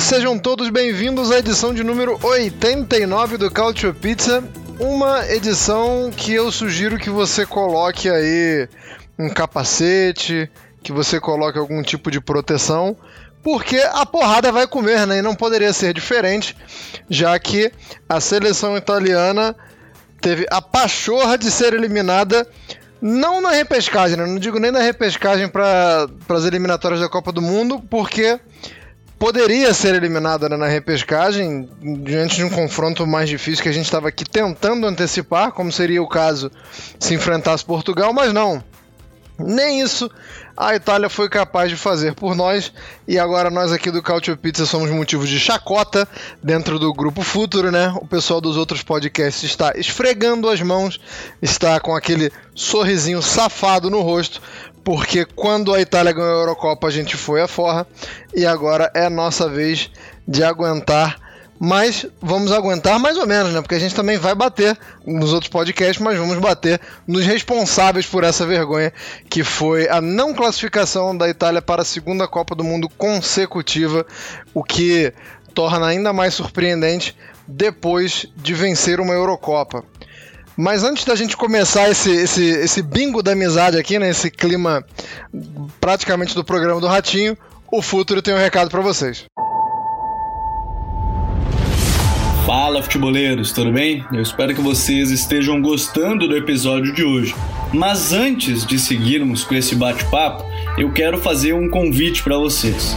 Sejam todos bem-vindos à edição de número 89 do Culture Pizza. Uma edição que eu sugiro que você coloque aí um capacete, que você coloque algum tipo de proteção, porque a porrada vai comer, né? E não poderia ser diferente, já que a seleção italiana teve a pachorra de ser eliminada não na repescagem, né? não digo nem na repescagem para as eliminatórias da Copa do Mundo, porque poderia ser eliminada né, na repescagem diante de um confronto mais difícil que a gente estava aqui tentando antecipar, como seria o caso se enfrentasse Portugal, mas não. Nem isso a Itália foi capaz de fazer por nós e agora nós aqui do Cautio Pizza somos motivos de chacota dentro do grupo Futuro, né? O pessoal dos outros podcasts está esfregando as mãos, está com aquele sorrisinho safado no rosto, porque quando a Itália ganhou a Eurocopa a gente foi a forra e agora é nossa vez de aguentar mas vamos aguentar mais ou menos, né? Porque a gente também vai bater nos outros podcasts, mas vamos bater nos responsáveis por essa vergonha, que foi a não classificação da Itália para a segunda Copa do Mundo consecutiva, o que torna ainda mais surpreendente depois de vencer uma Eurocopa. Mas antes da gente começar esse, esse, esse bingo da amizade aqui, né? Esse clima praticamente do programa do Ratinho, o Futuro tem um recado para vocês. Fala futeboleiros, tudo bem? Eu espero que vocês estejam gostando do episódio de hoje. Mas antes de seguirmos com esse bate-papo, eu quero fazer um convite para vocês.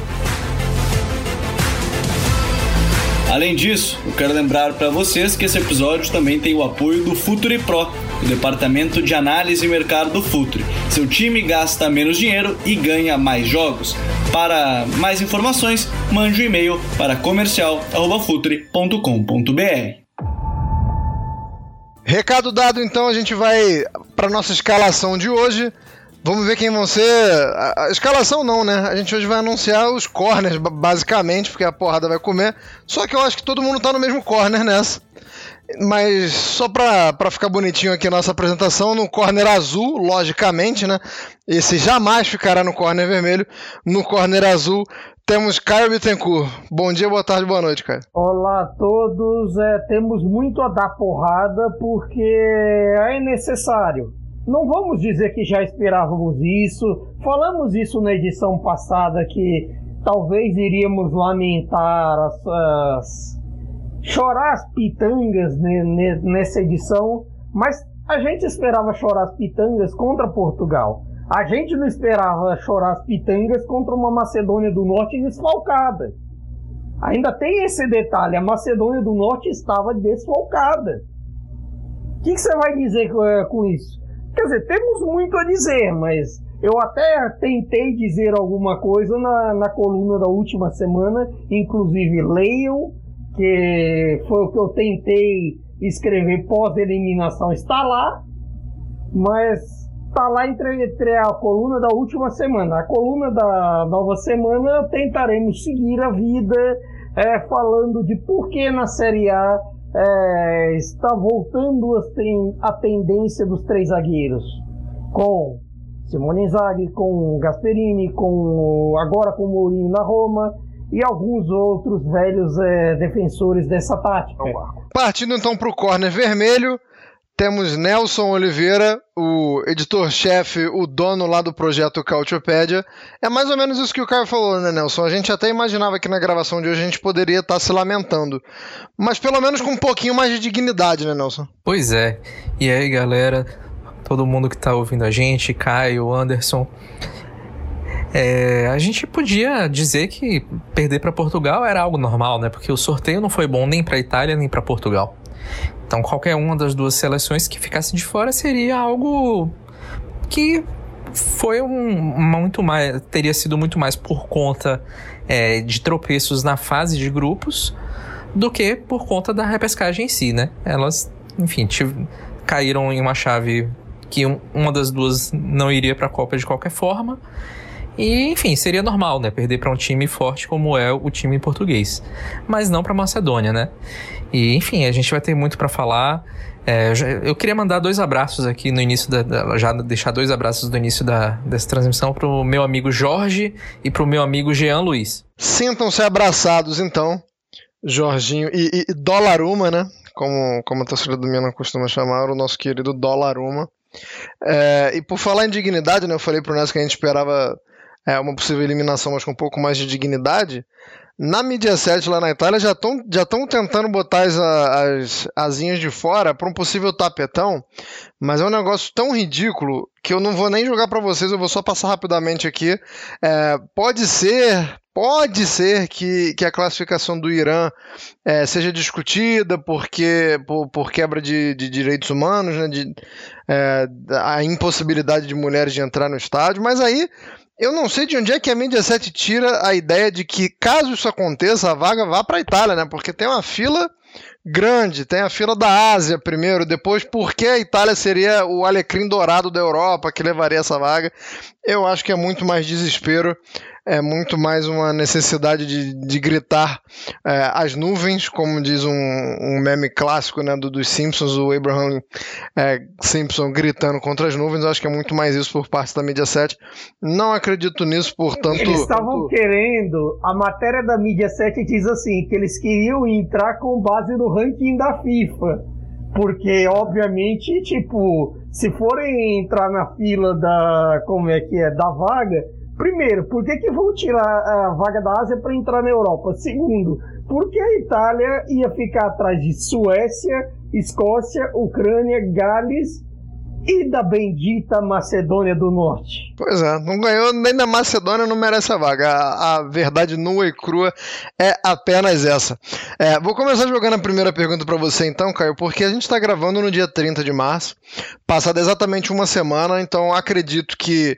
Além disso, eu quero lembrar para vocês que esse episódio também tem o apoio do Futuri Pro, o departamento de análise e mercado do Futre. Seu time gasta menos dinheiro e ganha mais jogos. Para mais informações, mande um e-mail para comercial@futre.com.br. Recado dado, então a gente vai para nossa escalação de hoje. Vamos ver quem vão ser. A, a, escalação não, né? A gente hoje vai anunciar os corners, basicamente, porque a porrada vai comer. Só que eu acho que todo mundo tá no mesmo corner nessa. Mas só pra, pra ficar bonitinho aqui a nossa apresentação, no corner azul, logicamente, né? Esse jamais ficará no corner vermelho. No corner azul temos Caio Bittencourt. Bom dia, boa tarde, boa noite, Caio. Olá a todos. É, temos muito a dar porrada porque é necessário. Não vamos dizer que já esperávamos isso. Falamos isso na edição passada que talvez iríamos lamentar as, as chorar as pitangas nessa edição, mas a gente esperava chorar as pitangas contra Portugal. A gente não esperava chorar as pitangas contra uma Macedônia do Norte desfalcada. Ainda tem esse detalhe: a Macedônia do Norte estava desfalcada. O que, que você vai dizer com isso? Quer dizer, temos muito a dizer, mas eu até tentei dizer alguma coisa na, na coluna da última semana, inclusive leiam que foi o que eu tentei escrever pós-eliminação, está lá, mas está lá entre, entre, a coluna da última semana. A coluna da nova semana tentaremos seguir a vida é, falando de por que na Série A é, está voltando a tendência dos três zagueiros, com Simone Inzaghi, com Gasperini, com agora com Mourinho na Roma e alguns outros velhos é, defensores dessa tática. Partindo então para o corner vermelho, temos Nelson Oliveira, o editor-chefe, o dono lá do projeto Cautiopédia. É mais ou menos isso que o Caio falou, né, Nelson? A gente até imaginava que na gravação de hoje a gente poderia estar se lamentando. Mas pelo menos com um pouquinho mais de dignidade, né, Nelson? Pois é. E aí, galera, todo mundo que está ouvindo a gente, Caio, Anderson. É, a gente podia dizer que perder para Portugal era algo normal, né? Porque o sorteio não foi bom nem para Itália nem para Portugal. Então, qualquer uma das duas seleções que ficasse de fora seria algo que foi um muito mais teria sido muito mais por conta é, de tropeços na fase de grupos do que por conta da repescagem em si, né? Elas, enfim, caíram em uma chave que uma das duas não iria para a Copa de qualquer forma e, enfim, seria normal, né? Perder para um time forte como é o time português. Mas não para Macedônia, né? E, enfim, a gente vai ter muito para falar. É, eu queria mandar dois abraços aqui no início da, já deixar dois abraços do início da, dessa transmissão pro meu amigo Jorge e pro meu amigo Jean Luiz. Sintam-se abraçados então, Jorginho e, e Dolaruma, né? Como, como a torcida do Milan costuma chamar, o nosso querido Dolaruma. É, e por falar em dignidade, né? Eu falei pro Nelson que a gente esperava é, uma possível eliminação, mas com um pouco mais de dignidade. Na mídia 7 lá na Itália já estão já tentando botar as, as asinhas de fora para um possível tapetão, mas é um negócio tão ridículo que eu não vou nem jogar para vocês, eu vou só passar rapidamente aqui. É, pode ser, pode ser que, que a classificação do Irã é, seja discutida porque, por, por quebra de, de, direitos humanos, né, de, é, a impossibilidade de mulheres de entrar no estádio, mas aí eu não sei de onde é que a mídia 7 tira a ideia de que, caso isso aconteça, a vaga vá para a Itália, né? Porque tem uma fila grande, tem a fila da Ásia primeiro, depois por que a Itália seria o alecrim dourado da Europa que levaria essa vaga. Eu acho que é muito mais desespero é muito mais uma necessidade de, de gritar é, as nuvens, como diz um, um meme clássico né, do, dos Simpsons, o Abraham é, Simpson gritando contra as nuvens. Eu acho que é muito mais isso por parte da mídia 7. Não acredito nisso, portanto. Eles estavam querendo, a matéria da mídia 7 diz assim, que eles queriam entrar com base no ranking da FIFA. Porque, obviamente, tipo, se forem entrar na fila da. Como é que é? Da vaga Primeiro, por que, que vão tirar a vaga da Ásia para entrar na Europa? Segundo, por que a Itália ia ficar atrás de Suécia, Escócia, Ucrânia, Gales e da bendita Macedônia do Norte? Pois é, não ganhou nem da Macedônia, não merece a vaga. A, a verdade nua e crua é apenas essa. É, vou começar jogando a primeira pergunta para você então, Caio, porque a gente está gravando no dia 30 de março, passada exatamente uma semana, então acredito que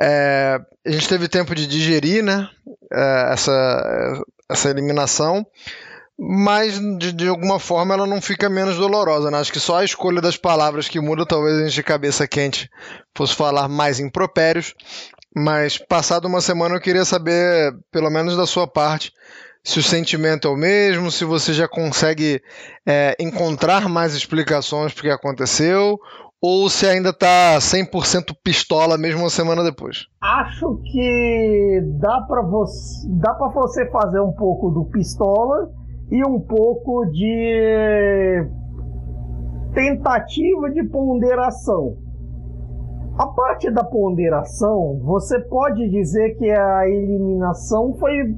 é, a gente teve tempo de digerir né, é, essa, essa eliminação, mas de, de, alguma forma ela não fica menos dolorosa. Né? Acho que só a escolha das palavras que muda, talvez a gente de cabeça quente fosse falar mais impropérios. Mas passado uma semana eu queria saber, pelo menos da sua parte, se o sentimento é o mesmo, se você já consegue é, encontrar mais explicações para o que aconteceu, ou se ainda tá 100% pistola mesmo uma semana depois? Acho que dá para você, dá para você fazer um pouco do pistola e um pouco de tentativa de ponderação. A parte da ponderação, você pode dizer que a eliminação foi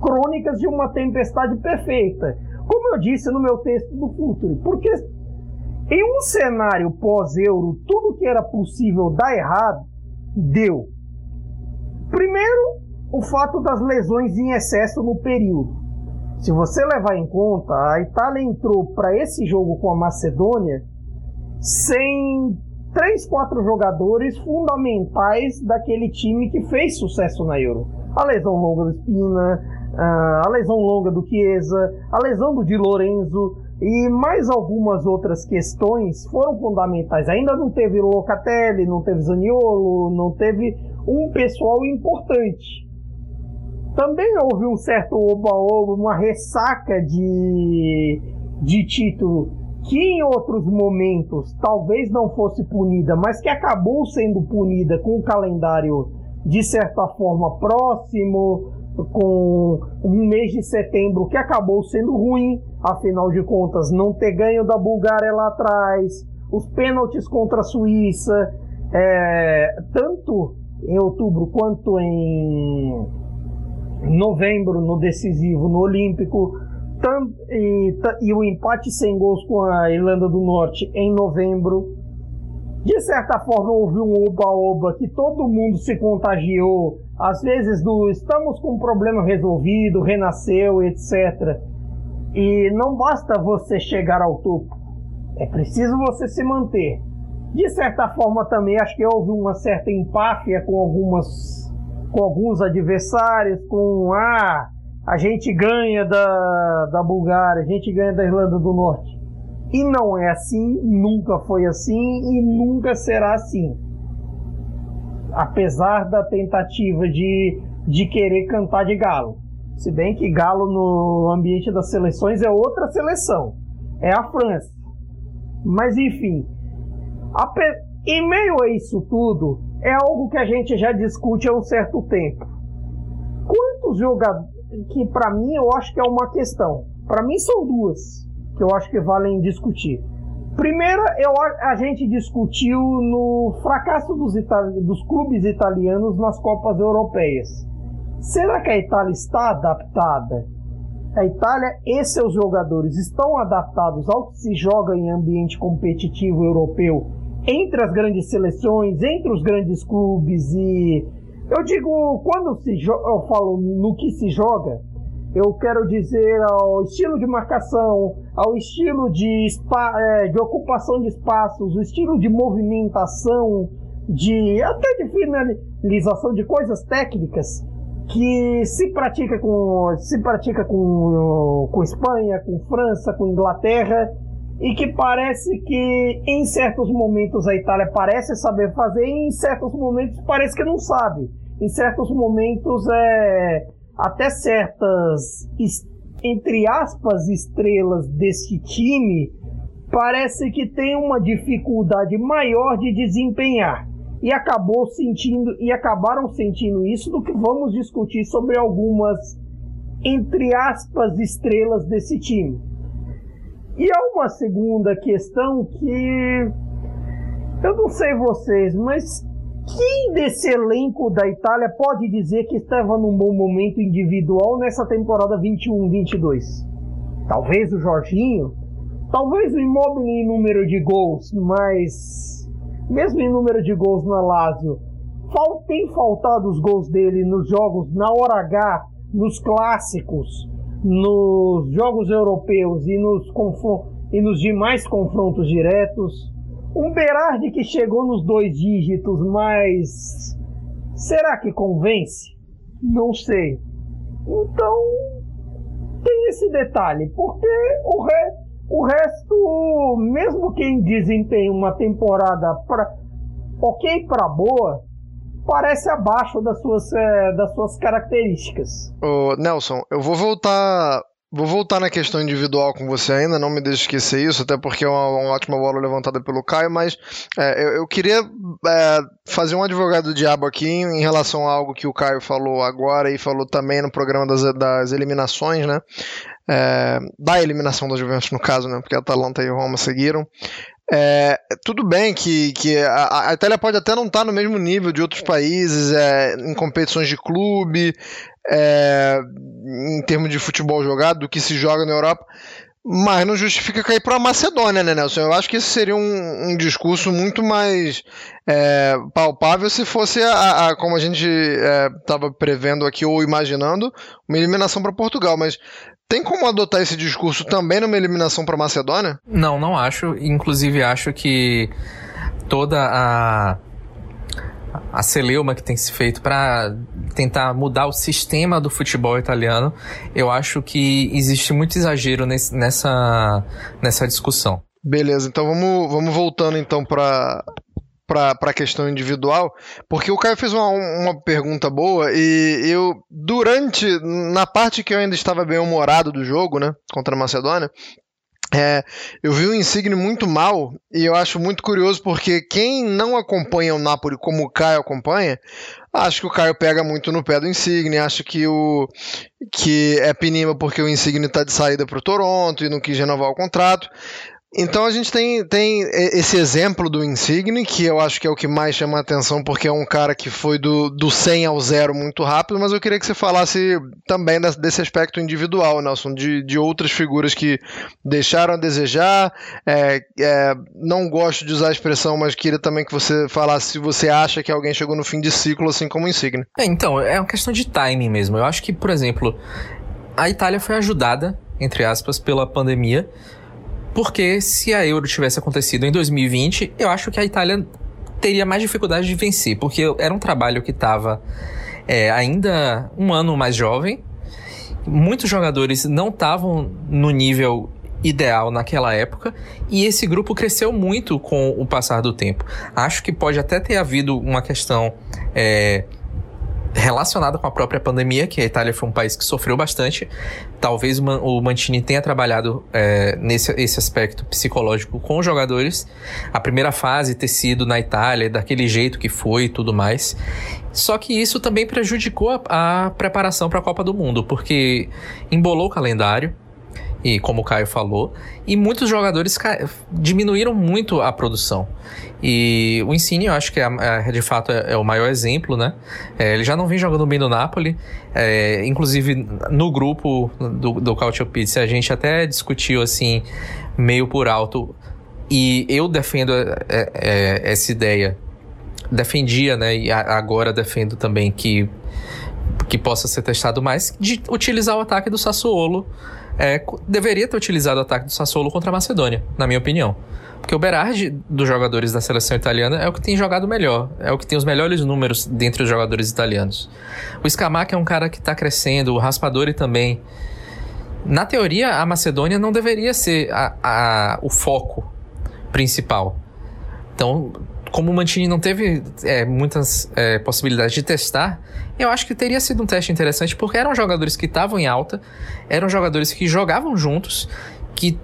crônicas de uma tempestade perfeita. Como eu disse no meu texto do Futuro, porque em um cenário pós-euro, tudo que era possível dar errado, deu. Primeiro, o fato das lesões em excesso no período. Se você levar em conta, a Itália entrou para esse jogo com a Macedônia sem três, quatro jogadores fundamentais daquele time que fez sucesso na Euro. A lesão longa do Spina, a lesão longa do Chiesa, a lesão do Di Lorenzo, e mais algumas outras questões foram fundamentais. Ainda não teve Locatelli, não teve Zaniolo, não teve um pessoal importante. Também houve um certo oba-oba, uma ressaca de, de título que em outros momentos talvez não fosse punida, mas que acabou sendo punida com o calendário de certa forma próximo, com um mês de setembro que acabou sendo ruim, afinal de contas, não ter ganho da Bulgária lá atrás, os pênaltis contra a Suíça, é, tanto em outubro quanto em novembro no decisivo no Olímpico tam, e, e, o empate sem gols com a Irlanda do Norte em novembro. De certa forma houve um oba-oba que todo mundo se contagiou, às vezes do estamos com um problema resolvido, renasceu, etc. E não basta você chegar ao topo, é preciso você se manter. De certa forma também acho que houve uma certa empáfia com algumas com alguns adversários, com ah, a gente ganha da, da Bulgária, a gente ganha da Irlanda do Norte. E não é assim, nunca foi assim e nunca será assim. Apesar da tentativa de, de querer cantar de galo. Se bem que galo no ambiente das seleções é outra seleção. É a França. Mas enfim, em meio a isso tudo, é algo que a gente já discute há um certo tempo. Quantos jogadores. Que para mim eu acho que é uma questão. Para mim são duas que eu acho que valem discutir. Primeira, eu, a gente discutiu no fracasso dos, itali dos clubes italianos nas Copas Europeias. Será que a Itália está adaptada? A Itália e seus jogadores estão adaptados ao que se joga em ambiente competitivo europeu entre as grandes seleções, entre os grandes clubes e eu digo quando se eu falo no que se joga, eu quero dizer ao estilo de marcação, ao estilo de, é, de ocupação de espaços, o estilo de movimentação, de até de finalização de coisas técnicas que se pratica com se pratica com, com Espanha, com França, com Inglaterra e que parece que em certos momentos a Itália parece saber fazer e em certos momentos parece que não sabe. Em certos momentos é até certas entre aspas estrelas desse time parece que tem uma dificuldade maior de desempenhar e acabou sentindo e acabaram sentindo isso do que vamos discutir sobre algumas entre aspas estrelas desse time. E há uma segunda questão que eu não sei vocês, mas quem desse elenco da Itália pode dizer que estava num bom momento individual nessa temporada 21-22? Talvez o Jorginho, talvez o Immobile em número de gols, mas mesmo em número de gols no Lazio, tem faltado os gols dele nos jogos na hora H, nos clássicos nos jogos europeus e nos, e nos demais confrontos diretos. Um Berardi que chegou nos dois dígitos, mas será que convence? Não sei. Então tem esse detalhe, porque o, re, o resto, mesmo quem desempenha uma temporada pra, ok para boa, parece abaixo das suas, é, das suas características. Ô, Nelson, eu vou voltar. Vou voltar na questão individual com você ainda, não me deixe esquecer isso, até porque é uma, uma ótima bola levantada pelo Caio, mas é, eu, eu, queria é, fazer um advogado do diabo aqui em, relação a algo que o Caio falou agora e falou também no programa das, das eliminações, né? É, da eliminação da Juventus, no caso, né? Porque a Atalanta e Roma seguiram. É, tudo bem que, que a, a, Itália pode até não estar tá no mesmo nível de outros países é, em competições de clube, é, em termos de futebol jogado, do que se joga na Europa, mas não justifica cair para a Macedônia, né, Nelson? Eu acho que esse seria um, um discurso muito mais é, palpável se fosse, a, a como a gente estava é, prevendo aqui ou imaginando, uma eliminação para Portugal. Mas tem como adotar esse discurso também numa eliminação para Macedônia? Não, não acho. Inclusive acho que toda a a celeuma que tem se feito para tentar mudar o sistema do futebol italiano, eu acho que existe muito exagero nesse, nessa, nessa discussão. Beleza, então vamos, vamos voltando então para para a questão individual, porque o Caio fez uma, uma pergunta boa e eu, durante, na parte que eu ainda estava bem humorado do jogo, né, contra a Macedônia, É, eu vi o Insigne muito mal e eu acho muito curioso porque quem não acompanha o Napoli como o Caio acompanha, acho que o Caio pega muito no pé do Insigne, acho que o que é pinima porque o Insigne está de saída para o Toronto e não quis renovar o contrato. Então a gente tem, tem esse exemplo do Insigne, que eu acho que é o que mais chama a atenção, porque é um cara que foi do, do 100 ao 0 muito rápido, mas eu queria que você falasse também desse aspecto individual, Nelson, de, de outras figuras que deixaram a desejar. É, é, não gosto de usar a expressão, mas queria também que você falasse se você acha que alguém chegou no fim de ciclo, assim como o Insigne. É, então, é uma questão de timing mesmo. Eu acho que, por exemplo, a Itália foi ajudada, entre aspas, pela pandemia porque se a Euro tivesse acontecido em 2020, eu acho que a Itália teria mais dificuldade de vencer, porque era um trabalho que estava é, ainda um ano mais jovem. Muitos jogadores não estavam no nível ideal naquela época e esse grupo cresceu muito com o passar do tempo. Acho que pode até ter havido uma questão é, relacionada com a própria pandemia, que a Itália foi um país que sofreu bastante. Talvez o Mantini tenha trabalhado é, nesse esse aspecto psicológico com os jogadores. A primeira fase ter sido na Itália, daquele jeito que foi e tudo mais. Só que isso também prejudicou a, a preparação para a Copa do Mundo, porque embolou o calendário e como o Caio falou, e muitos jogadores diminuíram muito a produção. E o Insigne, eu acho que é, é, de fato é, é, o maior exemplo, né? É, ele já não vem jogando bem no Napoli, é, inclusive no grupo do, do Cautio Pizza a gente até discutiu assim, meio por alto, e eu defendo é, essa ideia, defendia, né? E agora defendo também que que possa ser testado mais, de utilizar o ataque do Sassuolo é, deveria ter utilizado o ataque do Sassuolo contra a Macedônia, na minha opinião. Porque o Berardi, dos jogadores da seleção italiana, é o que tem jogado melhor. É o que tem os melhores números dentre os jogadores italianos. O Scamac é um cara que está crescendo, o Raspadori também. Na teoria, a Macedônia não deveria ser a, a, o foco principal. Então, como o Mantini não teve é, muitas é, possibilidades de testar, eu acho que teria sido um teste interessante, porque eram jogadores que estavam em alta, eram jogadores que jogavam juntos que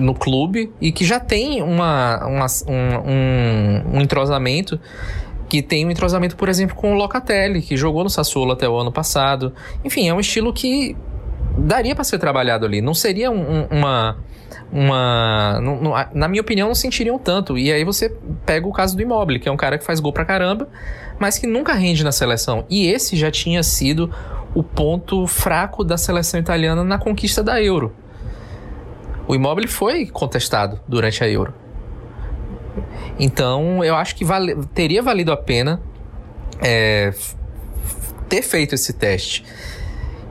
no clube e que já tem uma, uma um, um, entrosamento que tem um entrosamento, por exemplo, com o Locatelli, que jogou no Sassuolo até o ano passado. Enfim, é um estilo que daria para ser trabalhado ali. Não seria um, uma uma. Não, não, na minha opinião, não sentiriam tanto. E aí você pega o caso do Immobile, que é um cara que faz gol pra caramba, mas que nunca rende na seleção. E esse já tinha sido o ponto fraco da seleção italiana na conquista da Euro. O Immobile foi contestado durante a Euro. Então, eu acho que vale, teria valido a pena é, ter feito esse teste.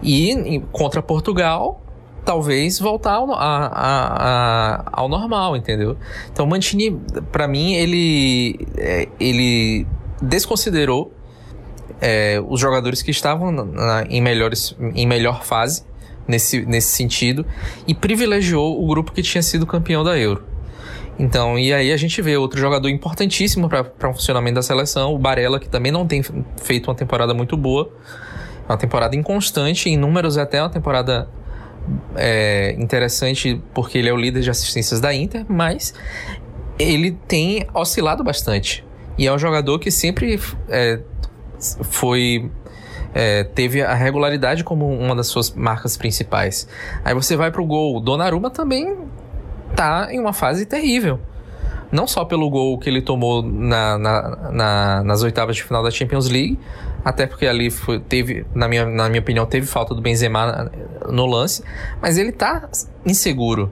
E contra Portugal, talvez voltar ao, a, a, a, ao normal, entendeu? Então, Mantini, para mim, ele, é, ele desconsiderou é, os jogadores que estavam na, em, melhores, em melhor fase nesse, nesse sentido e privilegiou o grupo que tinha sido campeão da Euro. Então, e aí a gente vê outro jogador importantíssimo para o funcionamento da seleção, o Barella, que também não tem feito uma temporada muito boa. Uma temporada inconstante, em números até uma temporada é, interessante porque ele é o líder de assistências da Inter, mas ele tem oscilado bastante. E é um jogador que sempre é, foi. É, teve a regularidade como uma das suas marcas principais. Aí você vai pro gol. Donnarumma também tá em uma fase terrível. Não só pelo gol que ele tomou na, na, na, nas oitavas de final da Champions League, até porque ali foi, teve, na minha, na minha opinião, teve falta do Benzema no lance, mas ele tá inseguro.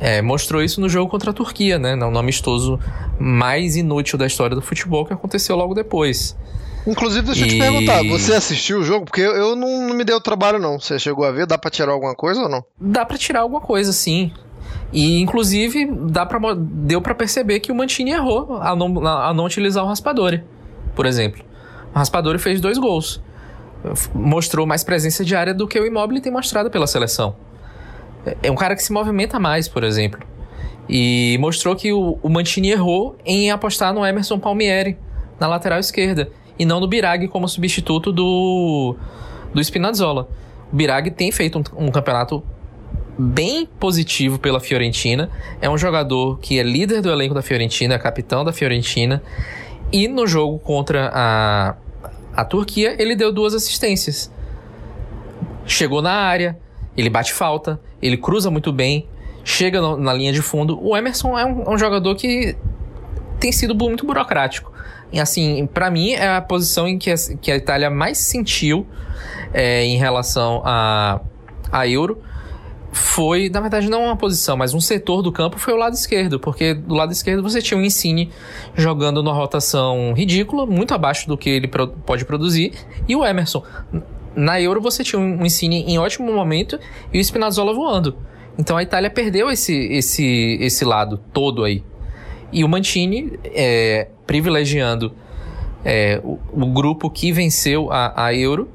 É, mostrou isso no jogo contra a Turquia, né? No amistoso mais inútil da história do futebol que aconteceu logo depois. Inclusive, deixa eu te perguntar, você assistiu o jogo? Porque eu não, não me deu trabalho, não. Você chegou a ver? Dá pra tirar alguma coisa ou não? Dá pra tirar alguma coisa, sim. E, inclusive, dá pra, deu para perceber que o Mantini errou a não, a não utilizar o Raspadori, por exemplo. O Raspadori fez dois gols. Mostrou mais presença de área do que o Immobile tem mostrado pela seleção. É um cara que se movimenta mais, por exemplo. E mostrou que o, o Mantini errou em apostar no Emerson Palmieri na lateral esquerda e não no Birag como substituto do, do Spinazzola. O Birag tem feito um, um campeonato bem positivo pela Fiorentina. É um jogador que é líder do elenco da Fiorentina, é capitão da Fiorentina. E no jogo contra a, a Turquia, ele deu duas assistências. Chegou na área, ele bate falta, ele cruza muito bem, chega no, na linha de fundo. O Emerson é um, um jogador que tem sido muito burocrático. E assim, para mim é a posição em que a, que a Itália mais sentiu é, em relação a, a Euro foi, na verdade, não uma posição, mas um setor do campo foi o lado esquerdo, porque do lado esquerdo você tinha o Insigne jogando numa rotação ridícula, muito abaixo do que ele pode produzir, e o Emerson. Na Euro você tinha um Insigne em ótimo momento e o Spinazzola voando. Então a Itália perdeu esse, esse, esse lado todo aí. E o Mantini, é, privilegiando é, o, o, grupo que venceu a, a Euro,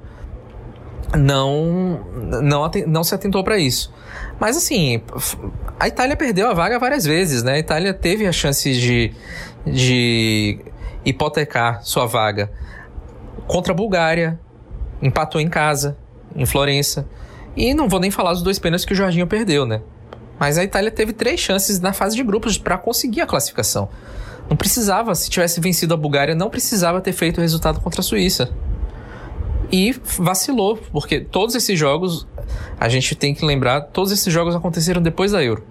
não, não, não se atentou para isso. Mas assim, a Itália perdeu a vaga várias vezes, né? A Itália teve a chance de, de hipotecar sua vaga contra a Bulgária, empatou em casa, em Florença. E não vou nem falar dos dois pênaltis que o Jorginho perdeu, né? Mas a Itália teve três chances na fase de grupos para conseguir a classificação. Não precisava, se tivesse vencido a Bulgária, não precisava ter feito o resultado contra a Suíça. E vacilou, porque todos esses jogos, a gente tem que lembrar, todos esses jogos aconteceram depois da Euro.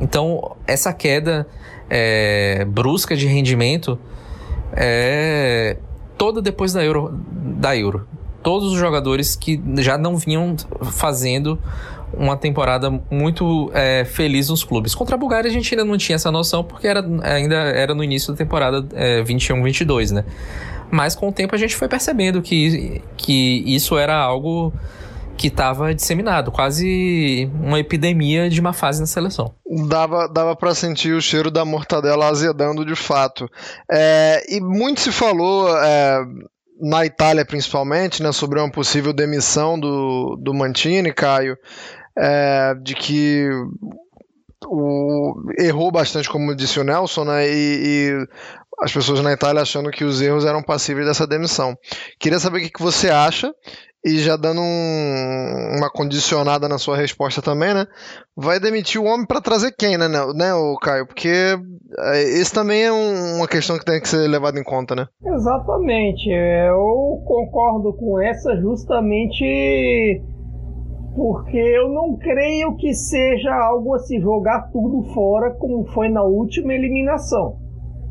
Então, essa queda é, brusca de rendimento é toda depois da Euro, da Euro. Todos os jogadores que já não vinham fazendo uma temporada muito é, feliz nos clubes. Contra a Bulgária a gente ainda não tinha essa noção porque era, ainda era no início da temporada é, 21-22, né? Mas com o tempo a gente foi percebendo que, que isso era algo que estava disseminado, quase uma epidemia de uma fase na seleção. Dava, dava para sentir o cheiro da mortadela azedando de fato. É, e muito se falou é, na Itália principalmente, né, sobre uma possível demissão do, do Mantini, Caio, é, de que o, errou bastante, como disse o Nelson, né, e, e as pessoas na Itália achando que os erros eram passíveis dessa demissão. Queria saber o que, que você acha e já dando um, uma condicionada na sua resposta também, né? Vai demitir o homem para trazer quem, né, né, o Caio? Porque é, esse também é um, uma questão que tem que ser levada em conta, né? Exatamente. Eu concordo com essa justamente porque eu não creio que seja algo a se jogar tudo fora como foi na última eliminação.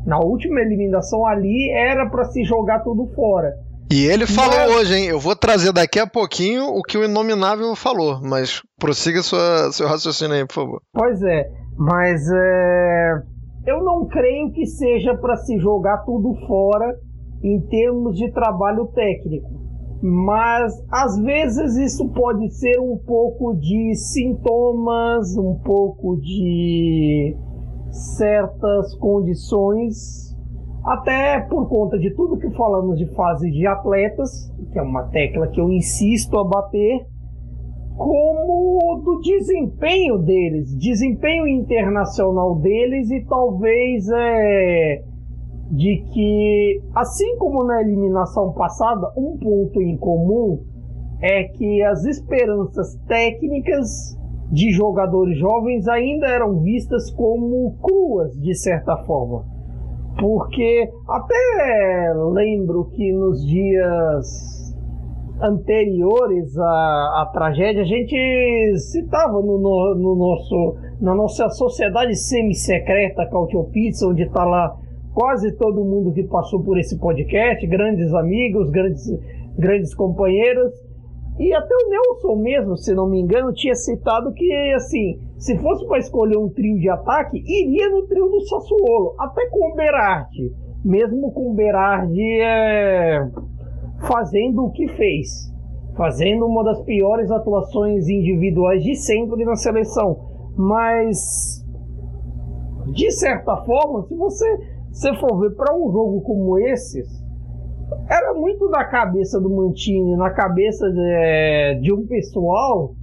Na última eliminação ali era para se jogar tudo fora. E ele falou mas... hoje, hein? Eu vou trazer daqui a pouquinho o que o Inominável falou, mas prossiga sua, seu raciocínio aí, por favor. Pois é, mas é... eu não creio que seja para se jogar tudo fora em termos de trabalho técnico. Mas às vezes isso pode ser um pouco de sintomas, um pouco de certas condições, até por conta de tudo que falamos de fase de atletas, que é uma tecla que eu insisto a bater, como do desempenho deles, desempenho internacional deles e talvez é de que, assim como na eliminação passada, um ponto em comum é que as esperanças técnicas de jogadores jovens ainda eram vistas como cruas, de certa forma. Porque até lembro que nos dias anteriores à, à tragédia, a gente citava no, no, no nosso, na nossa sociedade semi-secreta Cautio Pizza, onde está lá quase todo mundo que passou por esse podcast, grandes amigos, grandes, grandes companheiros, e até o Nelson mesmo, se não me engano, tinha citado que, assim, se fosse para escolher um trio de ataque, iria no trio do Sassuolo, até com o Berardi. Mesmo com o Berardi é, fazendo o que fez. Fazendo uma das piores atuações individuais de sempre na seleção. Mas, de certa forma, se você se for ver para um jogo como esse, era muito da cabeça do Mantini, na cabeça de, de um pessoal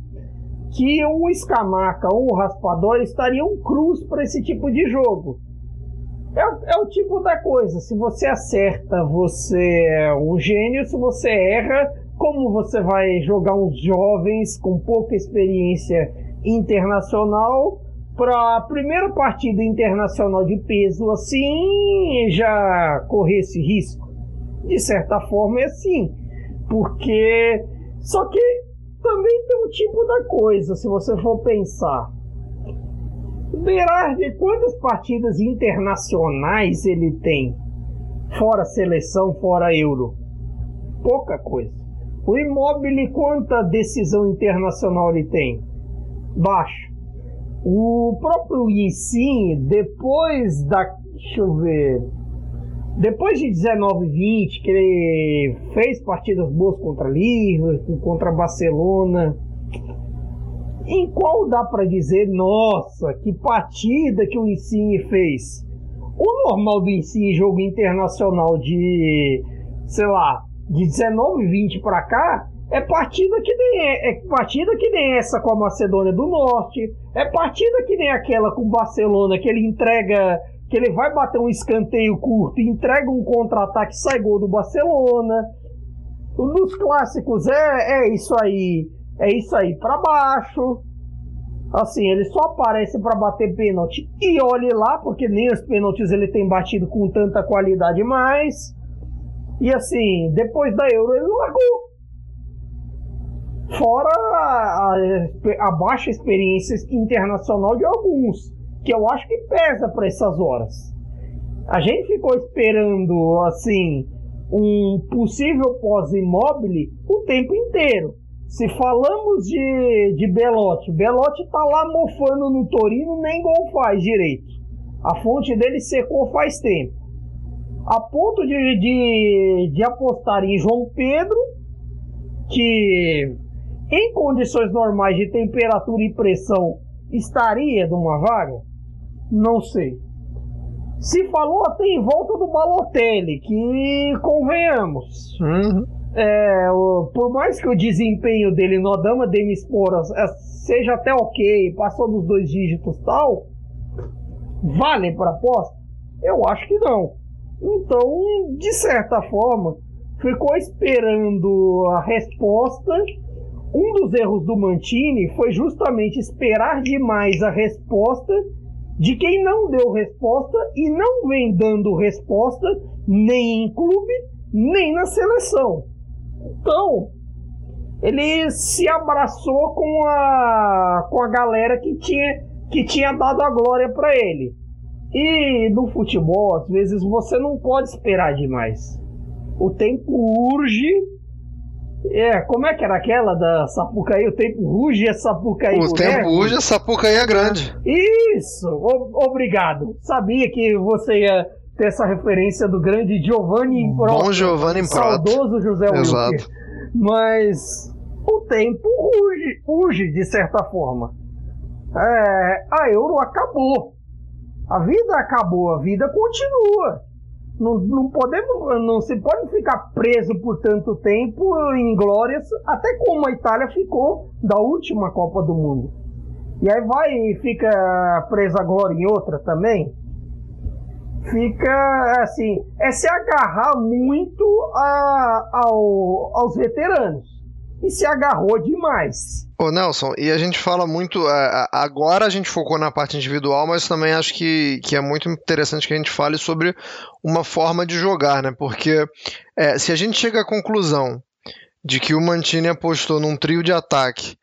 que um Escamaca ou um Raspador estariam cruz para esse tipo de jogo. É, é, o tipo da coisa. Se você acerta, você é um gênio. Se você erra, como você vai jogar uns jovens com pouca experiência internacional para a primeira partida internacional de peso assim já correr esse risco. De certa forma é assim, porque só que também tem um tipo da coisa, se você for pensar. Berardi, quantas partidas internacionais ele tem? Fora seleção, fora euro. Pouca coisa. O Immobile, quanta decisão internacional ele tem? Baixo. O próprio Insim, depois da. Deixa eu ver. Depois de 19 20, que ele fez partidas boas contra Liverpool, contra Barcelona. Em qual dá para dizer, nossa, que partida que o Insigne fez? O normal do Insigne jogo internacional de, sei lá, de 19 20 para cá, é partida que nem é, é partida que nem essa com a Macedônia do Norte, é partida que nem aquela com o Barcelona que ele entrega, que ele vai bater um escanteio curto entrega um contra-ataque, sai gol do Barcelona. Nos clássicos é, é isso aí, é isso aí para baixo. Assim, ele só aparece para bater pênalti e olhe lá, porque nem os pênaltis ele tem batido com tanta qualidade mais. E assim, depois da Euro ele largou. Fora a, a, a, baixa experiência internacional de alguns, que eu acho que pesa para essas horas. A gente ficou esperando, assim, um possível pós-imóvel o tempo inteiro. Se falamos de, de Belotti, Belotti tá lá mofando no Torino, nem gol faz direito. A fonte dele secou faz tempo. A ponto de, de, de apostar em João Pedro, que em condições normais de temperatura e pressão, estaria numa vaga? Não sei. Se falou até em volta do Balotelli, que convenhamos. Uhum. É, por mais que o desempenho dele no Adama Demisporas é, seja até ok, passou dos dois dígitos tal, vale para aposta? Eu acho que não. Então, de certa forma, ficou esperando a resposta um dos erros do Mantini foi justamente esperar demais a resposta de quem não deu resposta e não vem dando resposta nem em clube, nem na seleção. Então, ele se abraçou com a, com a galera que tinha, que tinha dado a glória para ele. E no futebol, às vezes você não pode esperar demais. O tempo urge é, como é que era aquela da Sapucaí? O tempo ruge é Sapucaí. O tempo ruge é Sapucaí é grande. Isso, o, obrigado. Sabia que você ia ter essa referência do grande Giovanni Improto. Bom Giovanni Improto. Saudoso José Exato. Wilker. Mas o tempo ruge, ruge de certa forma. É, a Euro acabou. A vida acabou, a vida continua. Não, não podemos, não se pode ficar preso por tanto tempo em glórias, até como a Itália ficou da última Copa do Mundo. E aí vai e fica presa a glória em outra também. Fica assim, é se agarrar muito a, ao, aos veteranos e se agarrou demais. Ô Nelson, e a gente fala muito. É, agora a gente focou na parte individual, mas também acho que, que é muito interessante que a gente fale sobre uma forma de jogar, né? Porque é, se a gente chega à conclusão de que o Mantini apostou num trio de ataque.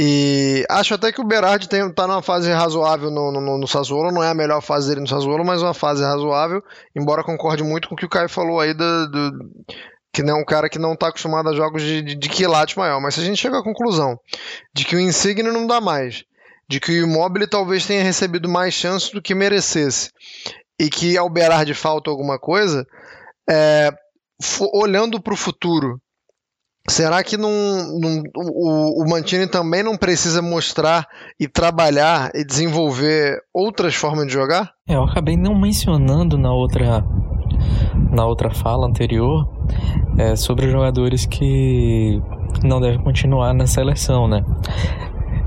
E acho até que o Berardi tem, tá numa fase razoável no, no, no Sassuolo, não é a melhor fase dele no Sassuolo, mas uma fase razoável, embora concorde muito com o que o Caio falou aí do, do que não é um cara que não está acostumado a jogos de, de, de quilate maior. Mas se a gente chega à conclusão de que o Insigne não dá mais, de que o Immobile talvez tenha recebido mais chances do que merecesse, e que ao Berardi falta alguma coisa, é, olhando para o futuro, será que o, o Mantini também não precisa mostrar e trabalhar e desenvolver outras formas de jogar? É, eu acabei não mencionando na outra na outra fala anterior é, sobre os jogadores que não devem continuar na seleção, né?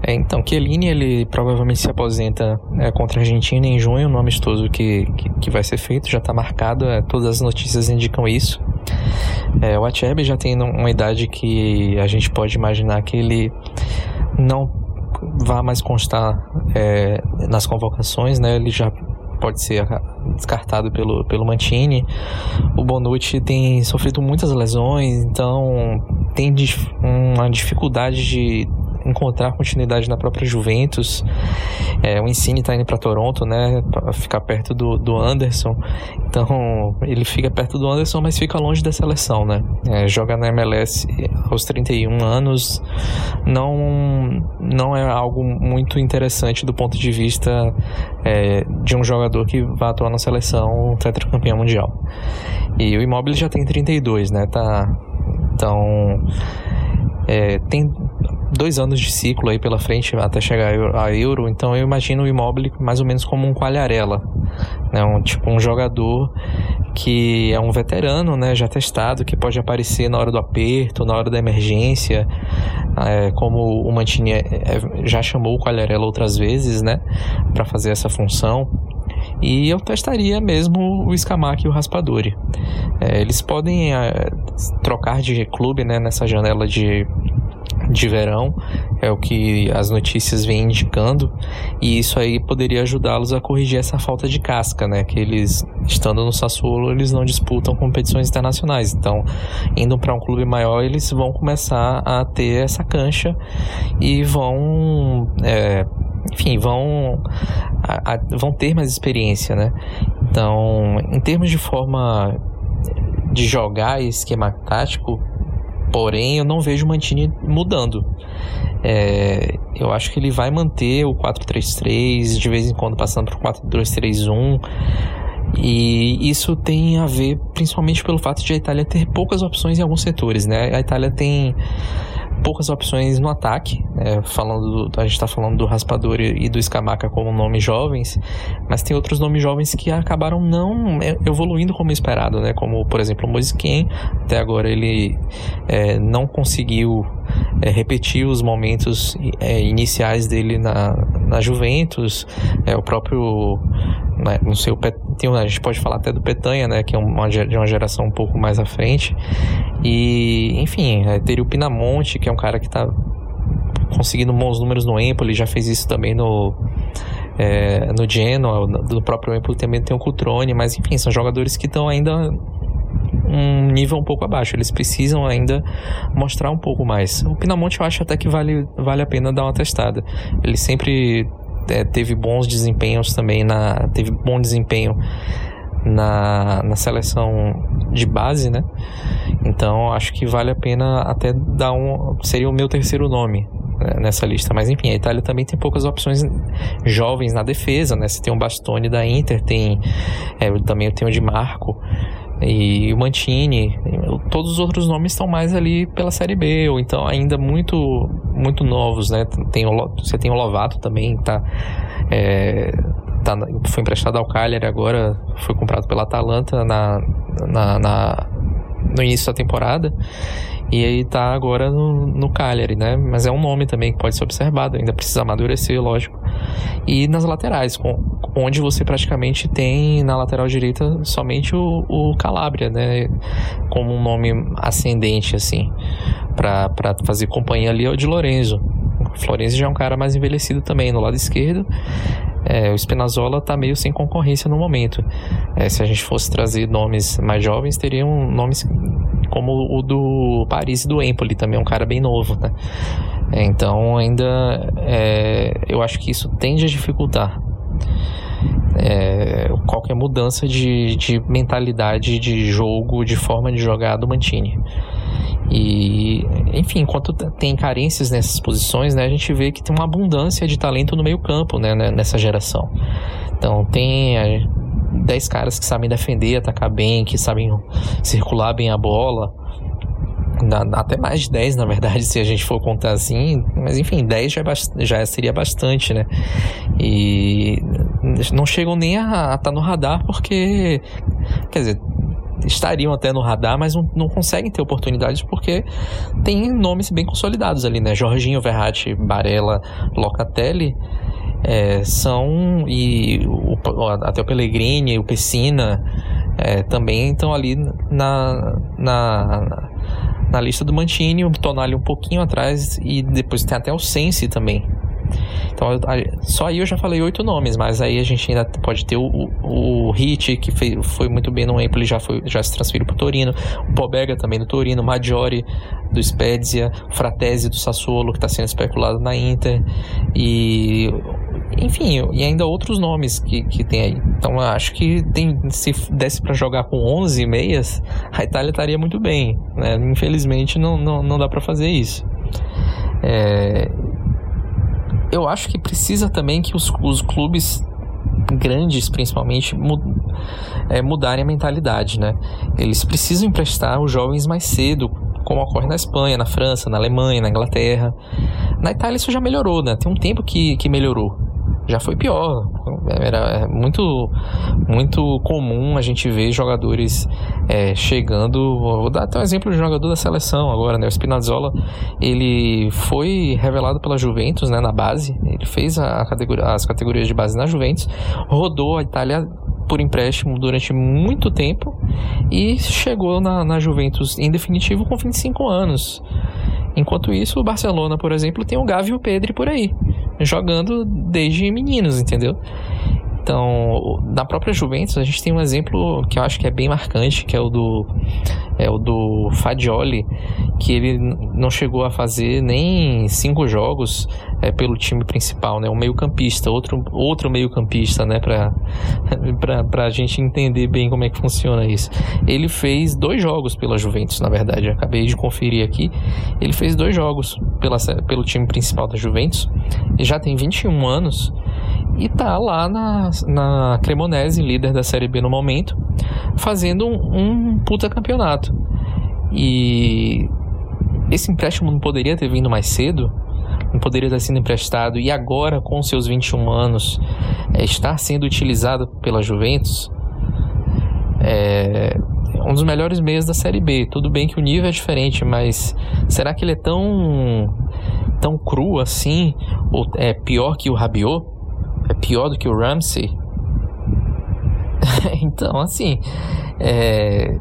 É, então, Chiellini, ele provavelmente se aposenta é, contra a Argentina em junho, no amistoso que, que, que vai ser feito, já está marcado, é, todas as notícias indicam isso. É, o Achebe já tem uma idade que a gente pode imaginar que ele não vá mais constar é, nas convocações, né? Ele já pode ser descartado pelo, pelo Mantini. O Bonucci tem sofrido muitas lesões, então tem uma dificuldade de encontrar continuidade na própria Juventus. É, o Insigne está indo para Toronto, né, para ficar perto do, do Anderson. Então ele fica perto do Anderson, mas fica longe da seleção, né? É, joga na MLS aos 31 anos não não é algo muito interessante do ponto de vista é, de um jogador que vai atuar na seleção tetracampeão mundial. E o Immobile já tem 32, né? Tá então é, tem dois anos de ciclo aí pela frente até chegar a Euro, então eu imagino o Immobile mais ou menos como um Qualharela, né? um, tipo um jogador que é um veterano, né, já testado, que pode aparecer na hora do aperto, na hora da emergência, é, como o Mantini é, é, já chamou o Qualharela outras vezes, né, para fazer essa função. E eu testaria mesmo o Scamac e o Raspadori. É, eles podem é, trocar de clube né, nessa janela de de verão, é o que as notícias vêm indicando, e isso aí poderia ajudá-los a corrigir essa falta de casca, né? Que eles, estando no Sassuolo, eles não disputam competições internacionais. Então, indo para um clube maior, eles vão começar a ter essa cancha e vão. É, enfim, vão, a, a, vão ter mais experiência, né? Então, em termos de forma de jogar esquema tático, Porém, eu não vejo o Mantini mudando. É, eu acho que ele vai manter o 4-3-3, de vez em quando passando para o 4-2-3-1. E isso tem a ver principalmente pelo fato de a Itália ter poucas opções em alguns setores, né? A Itália tem poucas opções no ataque. Né? falando do, a gente está falando do Raspadori e do Scamaca como nomes jovens, mas tem outros nomes jovens que acabaram não é, evoluindo como esperado, né? Como, por exemplo, o Moisquem. Até agora ele é, não conseguiu é, repetir os momentos é, iniciais dele na, na Juventus. É, o próprio né, não sei, tem, a gente pode falar até do Petanha, né, que é uma, de uma geração um pouco mais à frente. E, enfim, é, teria o Pinamonte, que é um cara que está conseguindo bons números no Empoli, já fez isso também no é, no Genoa, no próprio Empoli também tem o Cutrone, mas enfim, são jogadores que estão ainda um nível um pouco abaixo. Eles precisam ainda mostrar um pouco mais. O Pinamonte eu acho até que vale, vale a pena dar uma testada. Ele sempre é, teve bons desempenhos também na teve bom desempenho na, na seleção de base, né? Então acho que vale a pena até dar um seria o meu terceiro nome né, nessa lista. Mas enfim, a Itália também tem poucas opções jovens na defesa, né? Você tem o Bastoni da Inter, tem é, também tem o de Marco e o Mantini, todos os outros nomes estão mais ali pela Série B, ou então ainda muito muito novos, né? Tem o, você tem o Lovato também, tá, é, tá foi emprestado ao Cagliari agora, foi comprado pela Atalanta na, na, na no início da temporada. E aí tá agora no, no Cagliari, né? Mas é um nome também que pode ser observado, ainda precisa amadurecer, lógico. E nas laterais, onde você praticamente tem na lateral direita somente o, o Calabria, né? Como um nome ascendente, assim, para fazer companhia ali ao de Lorenzo. O Florenzi já é um cara mais envelhecido também no lado esquerdo. É, o Spinazzola está meio sem concorrência no momento. É, se a gente fosse trazer nomes mais jovens, teriam nomes como o do Paris e do Empoli, também um cara bem novo, né? É, então ainda é, eu acho que isso tende a dificultar é, qualquer mudança de, de mentalidade de jogo, de forma de jogar do Mantini. E, enfim, enquanto tem carências nessas posições, né, a gente vê que tem uma abundância de talento no meio-campo né, né, nessa geração. Então, tem 10 é, caras que sabem defender, atacar bem, que sabem circular bem a bola. Até mais de 10, na verdade, se a gente for contar assim. Mas enfim, 10 já, é já seria bastante, né? E não chegam nem a estar tá no radar porque. Quer dizer, estariam até no radar, mas não, não conseguem ter oportunidades porque tem nomes bem consolidados ali, né? Jorginho, Verratti, Barella, Locatelli é, são e o, até o Pellegrini, o Pessina é, também estão ali na, na, na lista do Mantini, o Tonali um pouquinho atrás e depois tem até o Sensi também Então, só aí eu já falei oito nomes, mas aí a gente ainda pode ter o, o, o Hit, que fez, foi muito bem no Empoli, já, foi, já se transferiu para o Torino, o Pobega também do Torino, o Maggiore do Spezia, o Fratesi do Sassuolo, que está sendo especulado na Inter, e enfim, e ainda outros nomes que, que tem aí. Então acho que tem, se desse para jogar com 11 meias, a Itália estaria muito bem. Né? Infelizmente não, não, não dá para fazer isso. É, eu acho que precisa também que os, os clubes grandes, principalmente, é, mudarem a mentalidade, né? Eles precisam emprestar os jovens mais cedo, como ocorre na Espanha, na França, na Alemanha, na Inglaterra. Na Itália isso já melhorou, né? Tem um tempo que, que melhorou já foi pior. Era muito, muito comum a gente ver jogadores é, chegando. Vou dar até um exemplo de jogador da seleção agora, né? O Spinazzola, ele foi revelado pela Juventus, né? Na base, ele fez a categoria, as categorias de base na Juventus, rodou a Itália por empréstimo durante muito tempo e chegou na, na Juventus em definitivo com 25 anos. Enquanto isso, o Barcelona, por exemplo, tem o Gavi e o Pedri por aí jogando desde meninos, entendeu? Então, na própria Juventus, a gente tem um exemplo que eu acho que é bem marcante, que é o do é o do Fagioli, que ele não chegou a fazer nem cinco jogos é, pelo time principal, né? Um meio-campista, outro outro meio-campista, né? Para para a gente entender bem como é que funciona isso. Ele fez dois jogos pela Juventus, na verdade. Acabei de conferir aqui. Ele fez dois jogos pela, pelo time principal da Juventus. E já tem 21 anos e tá lá na, na Cremonese, líder da Série B no momento, fazendo um, um puta campeonato. E esse empréstimo não poderia ter vindo mais cedo, não poderia ter sido emprestado e agora, com seus 21 anos, é, estar sendo utilizado pela Juventus. É um dos melhores meios da Série B. Tudo bem que o nível é diferente, mas será que ele é tão tão cru assim? Ou é pior que o Rabiot? É pior do que o Ramsey? então, assim, é...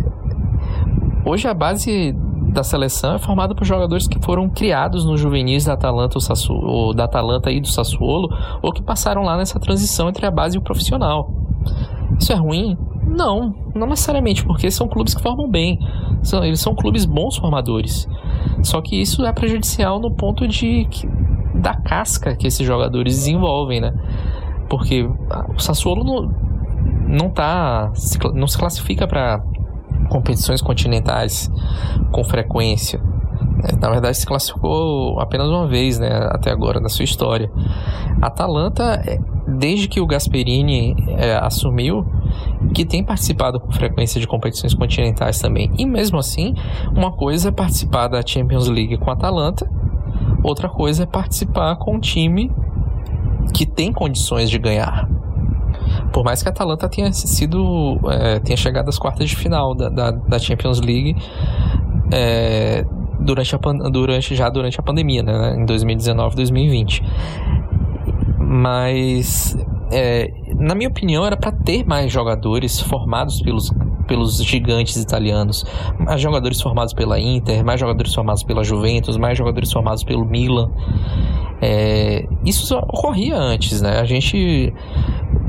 hoje a base da seleção é formada por jogadores que foram criados nos juvenis da Atalanta, ou da Atalanta e do Sassuolo, ou que passaram lá nessa transição entre a base e o profissional. Isso é ruim? Não, não necessariamente, porque são clubes que formam bem. São, eles são clubes bons formadores. Só que isso é prejudicial no ponto de da casca que esses jogadores desenvolvem, né? Porque o Sassuolo não, não tá não se classifica para competições continentais com frequência. É, na verdade, se classificou apenas uma vez, né, até agora na sua história. A Atalanta, é, desde que o Gasperini é, assumiu, que tem participado com frequência de competições continentais também. E mesmo assim, uma coisa é participar da Champions League com a Atalanta, outra coisa é participar com um time que tem condições de ganhar. Por mais que a Atalanta tenha sido é, tenha chegado às quartas de final da, da, da Champions League é, durante, a, durante já durante a pandemia, né, em 2019, 2020. Mas é, na minha opinião, era para ter mais jogadores formados pelos, pelos gigantes italianos, mais jogadores formados pela Inter, mais jogadores formados pela Juventus, mais jogadores formados pelo Milan. É, isso ocorria antes, né? A gente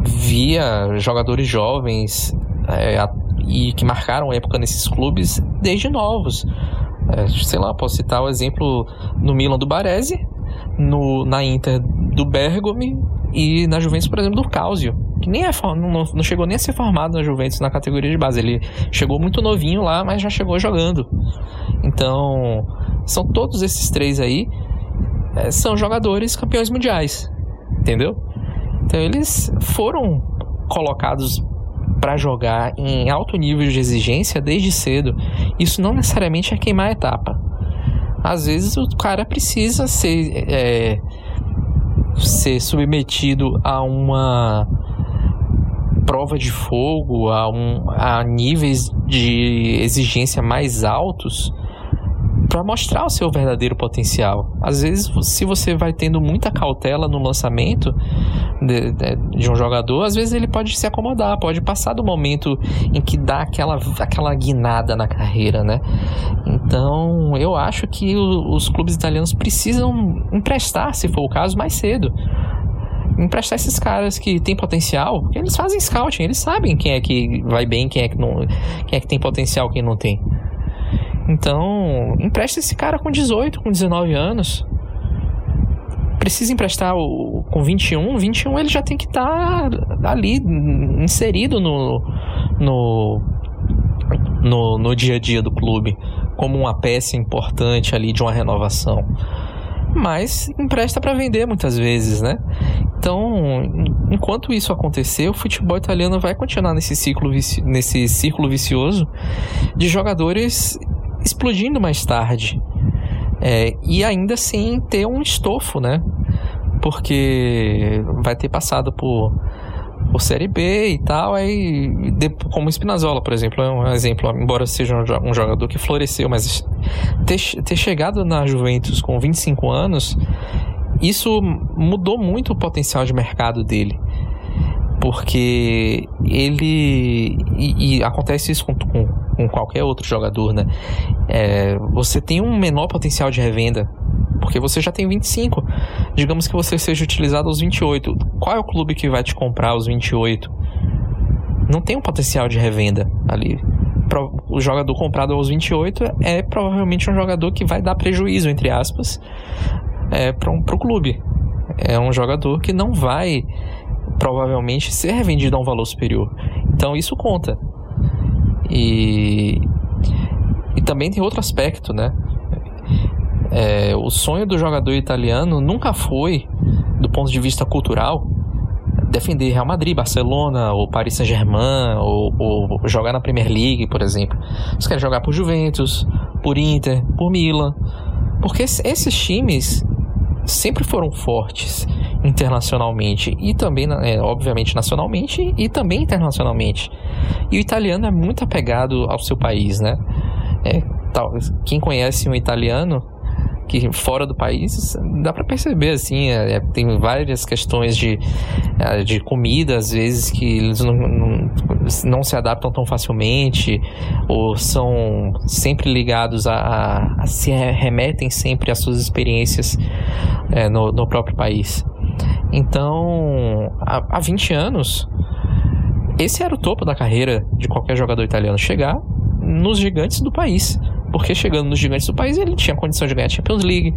via jogadores jovens é, e que marcaram época nesses clubes desde novos. É, sei lá, posso citar o exemplo no Milan do Baresi, no, na Inter do Bergomi e na Juventus, por exemplo, do Causio, que nem é não, não chegou nem a ser formado na Juventus na categoria de base. Ele chegou muito novinho lá, mas já chegou jogando. Então, são todos esses três aí é, são jogadores campeões mundiais, entendeu? Então eles foram colocados para jogar em alto nível de exigência desde cedo. Isso não necessariamente é queimar a etapa. Às vezes o cara precisa ser é, ser submetido a uma prova de fogo, a, um, a níveis de exigência mais altos para mostrar o seu verdadeiro potencial. Às vezes, se você vai tendo muita cautela no lançamento, de, de, de, um jogador, às vezes ele pode se acomodar, pode passar do momento em que dá aquela, aquela guinada na carreira, né? Então, eu acho que o, os clubes italianos precisam emprestar, se for o caso, mais cedo. Emprestar esses caras que têm potencial, porque eles fazem scouting, eles sabem quem é que vai bem, quem é que não, quem é que tem potencial, quem não tem. Então, empresta esse cara com 18, com 19 anos precisa emprestar o, com 21, 21 ele já tem que estar tá ali inserido no, no, no, no dia a dia do clube, como uma peça importante ali de uma renovação. Mas empresta para vender muitas vezes, né? Então, enquanto isso acontecer, o futebol italiano vai continuar nesse ciclo, nesse círculo vicioso de jogadores explodindo mais tarde é, e ainda assim ter um estofo, né? Porque vai ter passado por, por Série B e tal, aí como o Spinazzola, por exemplo, é um exemplo, embora seja um jogador que floresceu, mas ter, ter chegado na Juventus com 25 anos, isso mudou muito o potencial de mercado dele porque ele e, e acontece isso com, com, com, qualquer outro jogador, né? É, você tem um menor potencial de revenda porque você já tem 25. Digamos que você seja utilizado aos 28. Qual é o clube que vai te comprar aos 28? Não tem um potencial de revenda ali. O jogador comprado aos 28 é provavelmente um jogador que vai dar prejuízo, entre aspas, é, para o clube. É um jogador que não vai provavelmente ser vendido a um valor superior. Então isso conta. E, e também tem outro aspecto, né? É, o sonho do jogador italiano nunca foi, do ponto de vista cultural, defender Real Madrid, Barcelona, ou Paris Saint-Germain, ou, ou, jogar na Premier League, por exemplo. Eles querem jogar por Juventus, por Inter, por Milan. Porque esses times sempre foram fortes internacionalmente e também, é, obviamente, nacionalmente e também internacionalmente. E o italiano é muito apegado ao seu país, né? É, tal, quem conhece um italiano que fora do país dá para perceber assim é, é, tem várias questões de, é, de comida às vezes que eles não, não, não, se adaptam tão facilmente ou são sempre ligados a, a, a se remetem sempre às suas experiências é, no, no próprio país então, há, há 20 anos, esse era o topo da carreira de qualquer jogador italiano chegar nos gigantes do país. Porque chegando nos gigantes do país, ele tinha condição de ganhar a Champions League,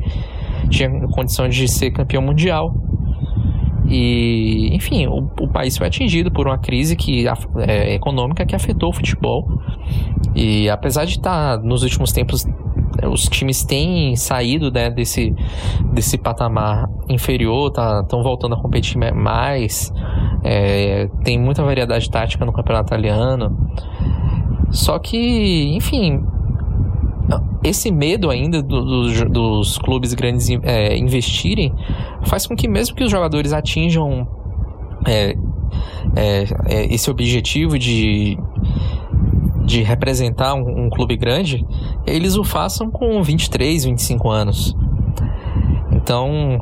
tinha condição de ser campeão mundial. E, enfim, o, o país foi atingido por uma crise que, é, econômica que afetou o futebol. E apesar de estar nos últimos tempos os times têm saído né, desse, desse patamar inferior, estão tá, voltando a competir mais, é, tem muita variedade tática no campeonato italiano. Só que, enfim, esse medo ainda do, do, dos clubes grandes é, investirem faz com que mesmo que os jogadores atinjam é, é, é esse objetivo de de representar um, um clube grande, eles o façam com 23, 25 anos. Então,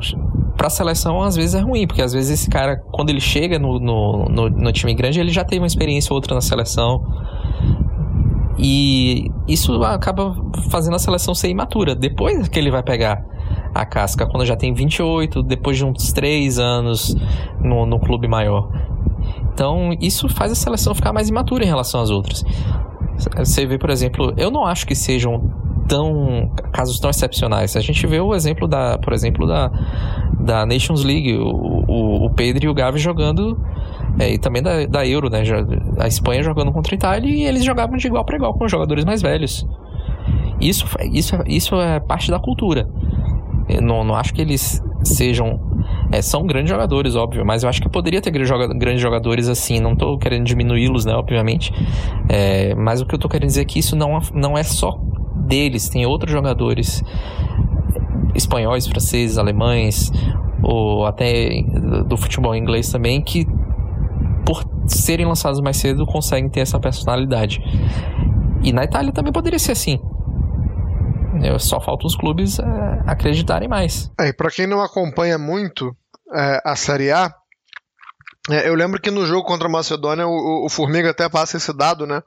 para a seleção às vezes é ruim, porque às vezes esse cara, quando ele chega no, no, no, no, time grande, ele já teve uma experiência ou outra na seleção. E isso acaba fazendo a seleção ser imatura. Depois que ele vai pegar a casca, quando já tem 28, depois de uns 3 anos no, no clube maior. Então, isso faz a seleção ficar mais imatura em relação às outras. Você vê, por exemplo, eu não acho que sejam tão casos tão excepcionais. A gente vê o exemplo da, por exemplo, da, da Nations League, o, o, o Pedro e o Gavi jogando é, e também da, da Euro, né? A Espanha jogando contra a Itália e eles jogavam de igual para igual com os jogadores mais velhos. Isso, isso, isso é parte da cultura. Eu não, não acho que eles sejam é, são grandes jogadores, óbvio, mas eu acho que poderia ter grandes jogadores assim. Não estou querendo diminuí-los, né, obviamente. É, mas o que eu estou querendo dizer é que isso não, não é só deles, tem outros jogadores espanhóis, franceses, alemães, ou até do futebol inglês também, que por serem lançados mais cedo conseguem ter essa personalidade. E na Itália também poderia ser assim. Só falta os clubes é, acreditarem mais. É, para quem não acompanha muito é, a Série A, É, eu lembro que no jogo contra a Macedônia, o, o Formiga até passa esse dado, né?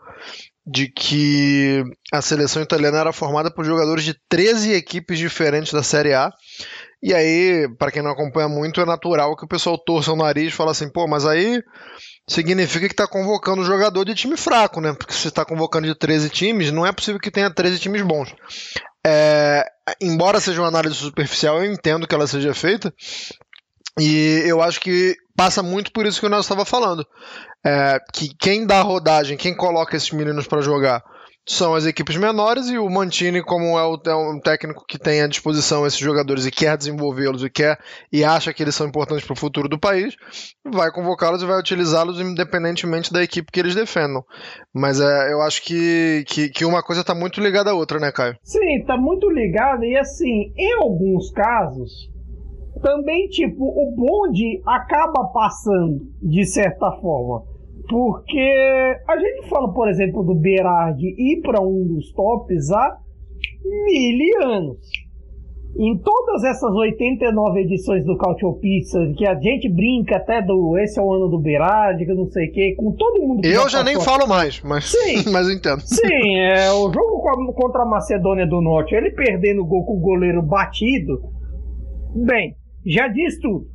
De que a seleção italiana era formada por jogadores de 13 equipes diferentes da Série A. E aí, para quem não acompanha muito, é natural que o pessoal torça o nariz e fala assim, pô, mas aí significa que está convocando jogador de time fraco, né? Porque se está convocando de 13 times, não é possível que tenha 13 times bons. É, embora seja uma análise superficial, eu entendo que ela seja feita. E eu acho que passa muito por isso que o Nelson estava falando. É, que quem dá rodagem, quem coloca esses meninos para jogar, são as equipes menores e o Mantini, como é, o, é um técnico que tem à disposição esses jogadores e quer desenvolvê-los e quer e acha que eles são importantes para o futuro do país, vai convocá-los e vai utilizá-los independentemente da equipe que eles defendam. Mas é, eu acho que, que, que uma coisa está muito ligada à outra, né, Caio? Sim, está muito ligada e assim, em alguns casos, também tipo, o bonde acaba passando de certa forma. Porque a gente fala, por exemplo, do Berardi ir para um dos tops há mil anos. Em todas essas 89 edições do Cautio Pizza, que a gente brinca até do esse é o ano do Berardi, que não sei o que, com todo mundo. eu já, já nem falo mais, mas, sim, mas entendo. Sim, é, o jogo contra a Macedônia do Norte, ele perdendo o gol com o goleiro batido, bem, já diz tudo.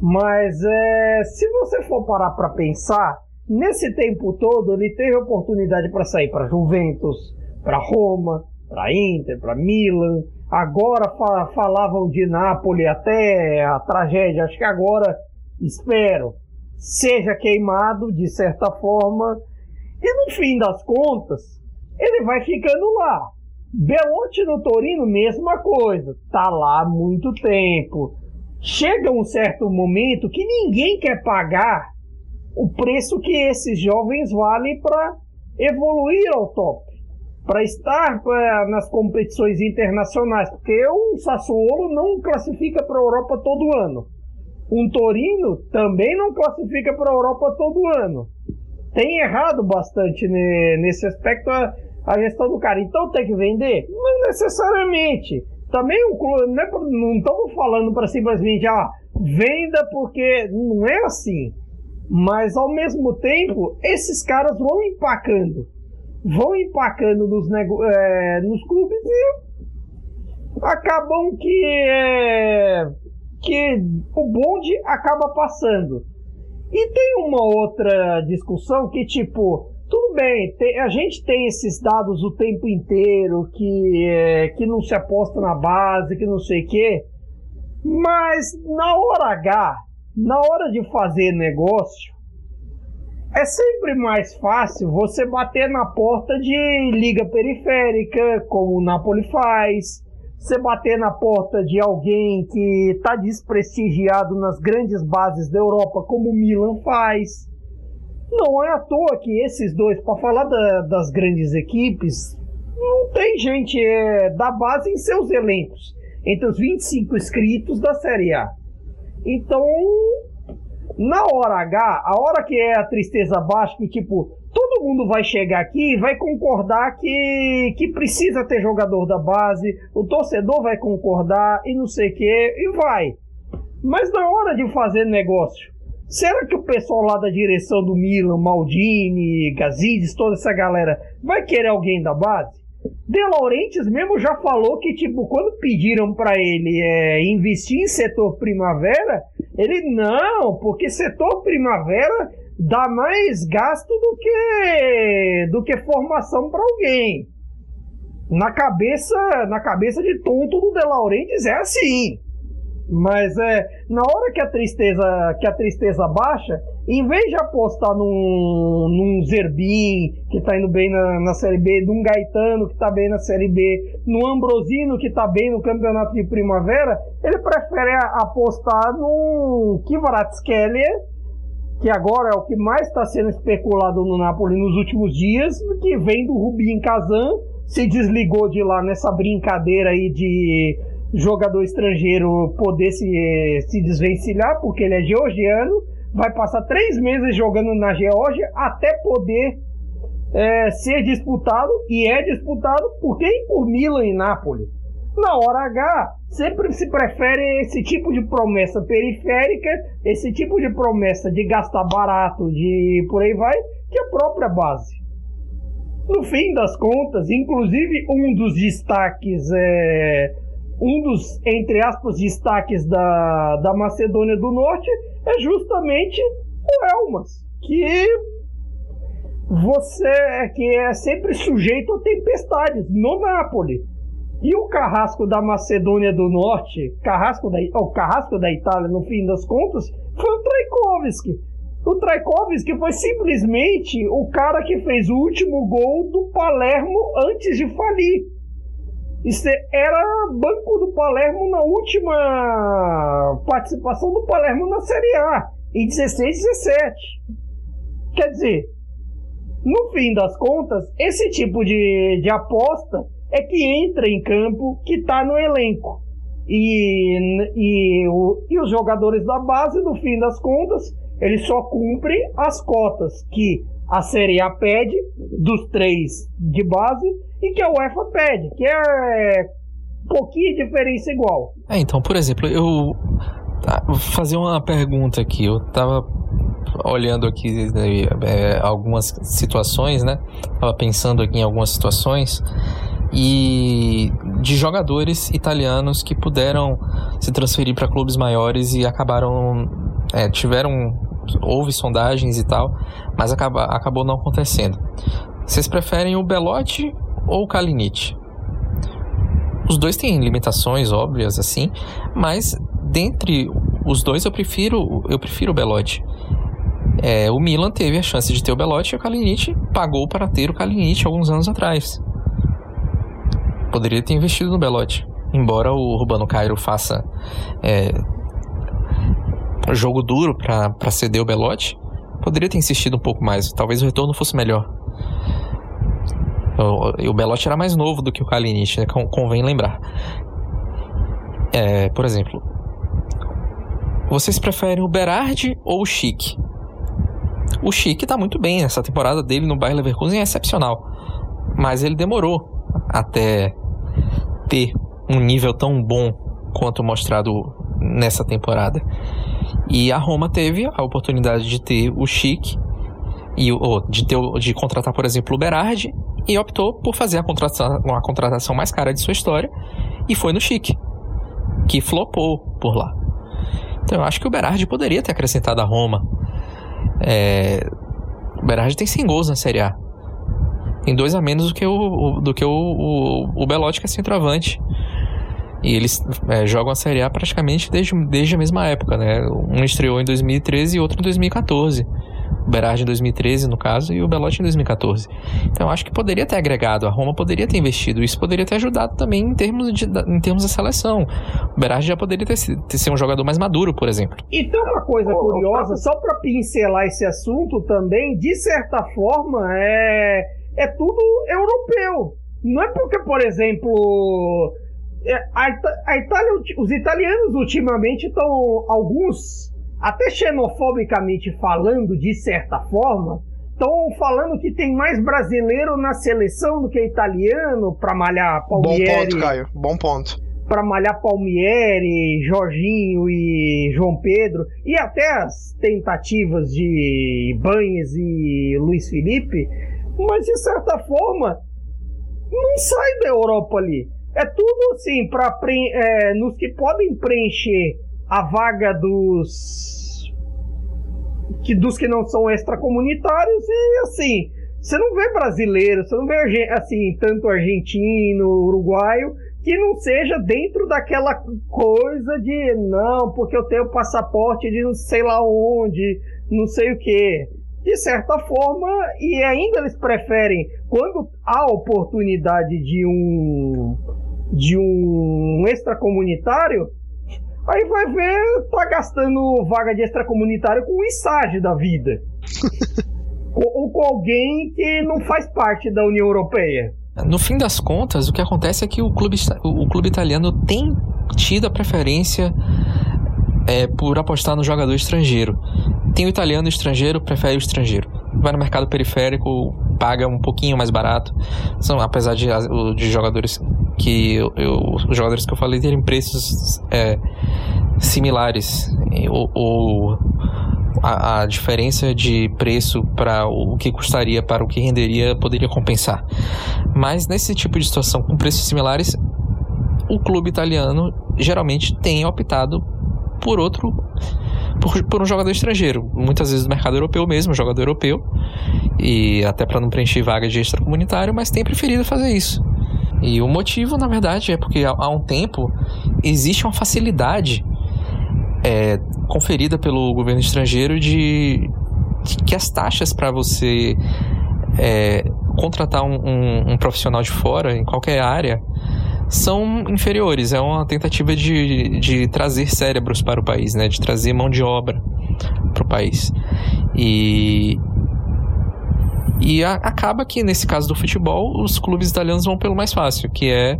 Mas é, se você for parar para pensar, Nesse tempo todo, ele teve oportunidade para sair para Juventus, para Roma, para Inter, para Milan. Agora fa falavam de Nápoles até a tragédia. Acho que agora, espero, seja queimado de certa forma. E no fim das contas, ele vai ficando lá. Belotti no Torino, mesma coisa. Tá lá há muito tempo. Chega um certo momento que ninguém quer pagar o preço que esses jovens valem para evoluir ao top, para estar pra, nas competições internacionais, porque um Sassuolo não classifica para a Europa todo ano. Um Torino também não classifica para a Europa todo ano. Tem errado bastante nesse aspecto a, a gestão do cara. Então tem que vender? Não necessariamente. Também o clube, não, é, não estamos falando para simplesmente, ah, venda porque não é assim. Mas ao mesmo tempo, esses caras vão empacando. Vão empacando nos, é, nos clubes e acabam que, é, que o bonde acaba passando. E tem uma outra discussão que, tipo, tudo bem, tem, a gente tem esses dados o tempo inteiro, que, é, que não se aposta na base, que não sei o quê, mas na hora H, na hora de fazer negócio, é sempre mais fácil você bater na porta de liga periférica, como o Napoli faz, você bater na porta de alguém que está desprestigiado nas grandes bases da Europa, como o Milan faz. Não é à toa que esses dois, para falar da, das grandes equipes, não tem gente é, da base em seus elencos, entre os 25 inscritos da Série A. Então, na hora H, a hora que é a tristeza baixa, que tipo, todo mundo vai chegar aqui e vai concordar que, que precisa ter jogador da base, o torcedor vai concordar e não sei o que, e vai. Mas na hora de fazer negócio, será que o pessoal lá da direção do Milan, Maldini, Gazidis, toda essa galera, vai querer alguém da base? De Laurentiis mesmo já falou que, tipo, quando pediram para ele é, investir em setor primavera, ele não, porque setor primavera dá mais gasto do que do que formação para alguém. Na cabeça, na cabeça de tonto do De Laurentiis é assim. Mas é, na hora que a tristeza, que a tristeza baixa, em vez de apostar num, num Zerbin, que tá indo bem na, na Série B, num Gaetano, que tá bem na Série B, no Ambrosino, que tá bem no Campeonato de Primavera, ele prefere apostar num Kvaratskhelia, que agora é o que mais está sendo especulado no Napoli nos últimos dias, que vem do Rubin Kazan, se desligou de lá nessa brincadeira aí de jogador estrangeiro poder se, se desvencilhar, porque ele é georgiano, vai passar três meses jogando na Geórgia até poder é, ser disputado, e é disputado por quem? Por Milan e Nápoles. Na hora H, sempre se prefere esse tipo de promessa periférica, esse tipo de promessa de gastar barato, de por aí vai, que a própria base. No fim das contas, inclusive um dos destaques, é, um dos, entre aspas, destaques da, da Macedônia do Norte é justamente o Elmas, que você que é sempre sujeito a tempestades no Napoli. E o carrasco da Macedônia do Norte, carrasco da, o carrasco da Itália, no fim das contas, foi o Traikovsky. O Traikovsky foi simplesmente o cara que fez o último gol do Palermo antes de falir. Isso era banco do Palermo na última participação do Palermo na Série A, em 16 17. Quer dizer, no fim das contas, esse tipo de, de aposta é que entra em campo, que está no elenco. E, e, o, e os jogadores da base, no fim das contas, eles só cumprem as cotas que a Série A pede, dos três de base, e que a UEFA pede, que é pouquinho diferença igual. É, então, por exemplo, eu tá, vou fazer uma pergunta aqui. Eu tava olhando aqui é, algumas situações, né? Tava pensando aqui em algumas situações e de jogadores italianos que puderam se transferir para clubes maiores e acabaram é, tiveram houve sondagens e tal, mas acaba, acabou não acontecendo. Vocês preferem o Belotti ou o Kalinic? Os dois têm limitações óbvias assim, mas dentre os dois eu prefiro eu prefiro o Belotti. É, o Milan teve a chance de ter o Belotti e o Kalinic pagou para ter o Kalinic alguns anos atrás. Poderia ter investido no Belotti. Embora o Rubano Cairo faça é, jogo duro para ceder o Belotti, poderia ter insistido um pouco mais. Talvez o retorno fosse melhor. O, Belotti era mais novo do que o Kalinic, né? convém lembrar. É, por exemplo, vocês preferem o Berardi ou o Chic? O Chic está muito bem, essa temporada dele no Bayer Leverkusen é excepcional. Mas ele demorou até ter um nível tão bom quanto mostrado nessa temporada. E a Roma teve a oportunidade de ter o Chic e ou, de ter de contratar, por exemplo, o Berardi e optou por fazer a contratação, uma contratação mais cara de sua história e foi no Chic, que flopou por lá. Então eu acho que o Berardi poderia ter acrescentado a Roma. É, o Berardi tem 100 gols na Série A tem dois a menos do que o, do que o, o, o Belotti, que é centroavante. E eles é, jogam a Série A praticamente desde, desde a mesma época, né? Um estreou em 2013 e outro em 2014. O Berardi em 2013, no caso, e o Belotti em 2014. Então, acho que poderia ter agregado, a Roma poderia ter investido. Isso poderia ter ajudado também em termos, de, em termos da seleção. O Berardi já poderia ter, ter sido um jogador mais maduro, por exemplo. E tem uma coisa curiosa, só para pincelar esse assunto também, de certa forma, é é tudo europeu. Não é porque, por exemplo, a, a Itália, os italianos ultimamente estão, alguns, até xenofobicamente falando, de certa forma, estão falando que tem mais brasileiro na seleção do que italiano para malhar Palmieri. Bom ponto, Caio. Bom ponto. Para malhar Palmieri, Jorginho e João Pedro, e até as tentativas de Banhes e Luiz Felipe, mas de certa forma não sai da Europa ali. É tudo assim para é, nos que podem preencher a vaga dos que dos que não são extracomunitários e assim você não vê brasileiro, você não vê assim tanto argentino, uruguaio que não seja dentro daquela coisa de não porque eu tenho passaporte de não sei lá onde, não sei o que de certa forma, e ainda eles preferem, quando há oportunidade de um de um extracomunitário, aí vai ver, tá gastando vaga de extracomunitário com o ISAGE da vida. ou, com alguém que não faz parte da União Europeia. No fim das contas, o que acontece é que o clube, o clube italiano tem tido a preferência é, por apostar no jogador estrangeiro. Tem o italiano o estrangeiro, prefere o estrangeiro. Vai no mercado periférico, paga um pouquinho mais barato. São, apesar de, de jogadores que eu, os jogadores que eu falei terem preços é, similares ou, ou a, a, diferença de preço para o que custaria para o que renderia poderia compensar. Mas nesse tipo de situação com preços similares, o clube italiano geralmente tem optado por outro por, por, um jogador estrangeiro, muitas vezes do mercado europeu mesmo, jogador europeu, e até para não preencher vaga de extracomunitário, mas tem preferido fazer isso. E o motivo, na verdade, é porque há, um tempo existe uma facilidade é, conferida pelo governo estrangeiro de, de que as taxas para você é, contratar um, um, um profissional de fora em qualquer área são inferiores. É uma tentativa de, de trazer cérebros para o país, né? de trazer mão de obra para o país. E, e a, acaba que, nesse caso do futebol, os clubes italianos vão pelo mais fácil, que é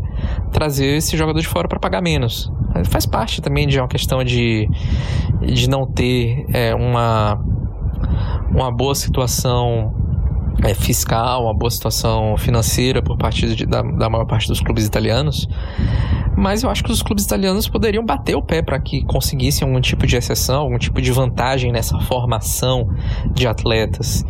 trazer esse jogador de fora para pagar menos. Faz parte também de uma questão de, de não ter é, uma, uma boa situação é, fiscal, uma boa situação financeira por parte de, da, da maior parte dos clubes italianos. Mas eu acho que os clubes italianos poderiam bater o pé para que conseguissem algum tipo de exceção, algum tipo de vantagem nessa formação de atletas.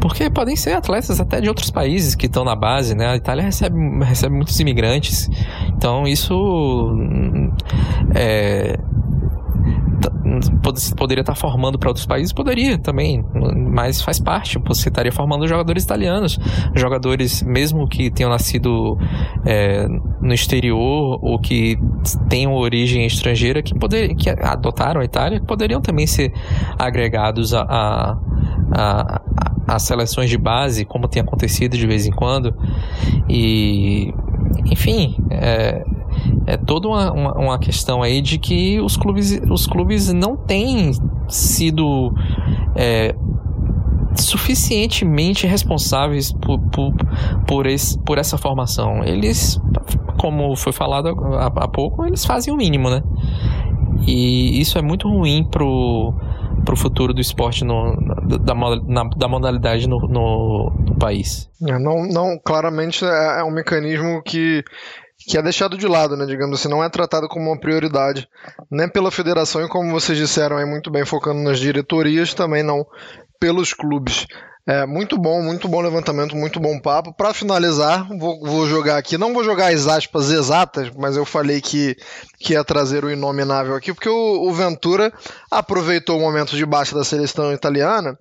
Porque podem ser atletas até de outros países que estão na base, né? A Itália recebe, recebe muitos imigrantes. Então isso é, poderia estar formando para outros países? Poderia também, mas faz parte. Você estaria formando jogadores italianos, jogadores, mesmo que tenham nascido é, no exterior ou que tenham origem estrangeira, que, poder, que adotaram a Itália, poderiam também ser agregados a, a, a, a seleções de base, como tem acontecido de vez em quando. E, enfim, é, é toda uma, uma, uma, questão aí de que os clubes, os clubes não têm sido é, suficientemente responsáveis por, por, por, esse, por essa formação. Eles, como foi falado há, há pouco, eles fazem o mínimo, né? E isso é muito ruim pro, pro futuro do esporte no, da, da modalidade no, no, no país. É, não, não, claramente é, é um mecanismo que que é deixado de lado, né, digamos assim, não é tratado como uma prioridade, nem pela federação e como vocês disseram aí muito bem, focando nas diretorias, também não pelos clubes. É muito bom, muito bom levantamento, muito bom papo. Para finalizar, vou, vou, jogar aqui, não vou jogar as aspas exatas, mas eu falei que, que ia trazer o inominável aqui, porque o, o Ventura aproveitou o momento de baixa da seleção italiana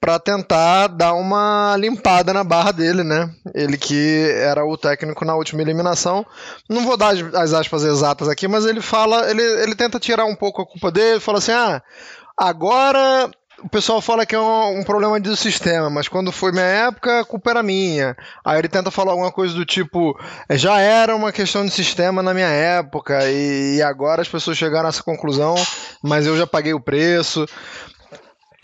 para tentar dar uma limpada na barra dele, né? Ele que era o técnico na última eliminação. Não vou dar as aspas exatas aqui, mas ele fala, ele, ele tenta tirar um pouco a culpa dele, fala assim: "Ah, agora o pessoal fala que é um, um, problema do sistema, mas quando foi minha época, a culpa era minha. Aí ele tenta falar alguma coisa do tipo: já era uma questão de sistema na minha época, e, e agora as pessoas chegaram a essa conclusão, mas eu já paguei o preço.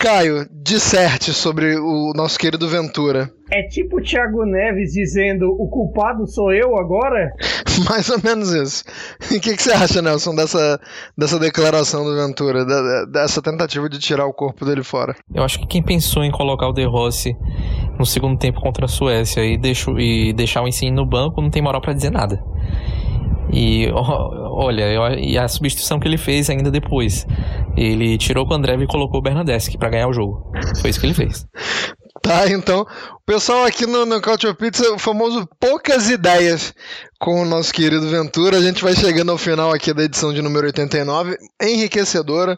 Caio, disserte sobre o nosso querido Ventura. É tipo o Thiago Neves dizendo o culpado sou eu agora? Mais ou menos isso. O que, que, você acha, Nelson, dessa, dessa declaração do Ventura, da, dessa tentativa de tirar o corpo dele fora? Eu acho que quem pensou em colocar o De Rossi no segundo tempo contra a Suécia e, deixou, e deixar o ensino no banco não tem moral para dizer nada. E olha, e a substituição que ele fez ainda depois. Ele tirou o André e colocou o Bernadeschi para ganhar o jogo. Foi isso que ele fez. Tá, então, o pessoal aqui no, no Culture Pizza, o famoso poucas ideias com o nosso querido Ventura. A gente vai chegando ao final aqui da edição de número 89, enriquecedora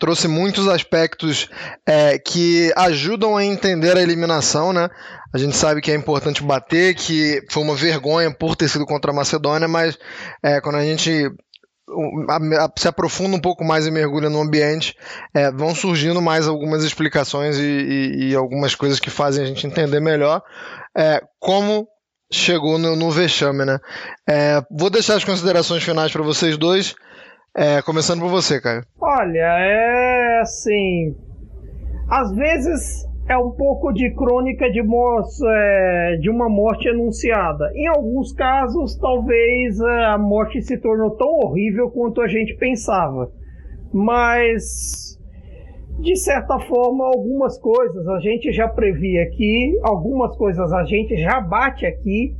trouxe muitos aspectos é, que ajudam a entender a eliminação, né? A gente sabe que é importante bater, que foi uma vergonha por ter sido contra a Macedônia, mas é, quando a gente se aprofunda um pouco mais e mergulha no ambiente, é, vão surgindo mais algumas explicações e, e, e, algumas coisas que fazem a gente entender melhor é, como chegou no, no vexame, né? É, vou deixar as considerações finais para vocês dois. É, começando por você, Caio. Olha, é assim. Às vezes é um pouco de crônica de, é, de uma morte anunciada. Em alguns casos, talvez é, a morte se tornou tão horrível quanto a gente pensava. Mas, de certa forma, algumas coisas a gente já previa aqui, algumas coisas a gente já bate aqui.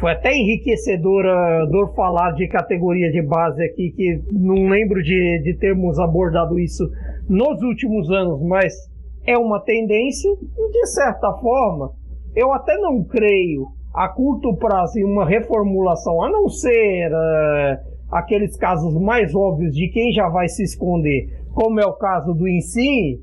Foi até enriquecedor uh, falar de categoria de base aqui, que não lembro de, de termos abordado isso nos últimos anos, mas é uma tendência e, de certa forma, eu até não creio a curto prazo em uma reformulação, a não ser uh, aqueles casos mais óbvios de quem já vai se esconder, como é o caso do Ensine,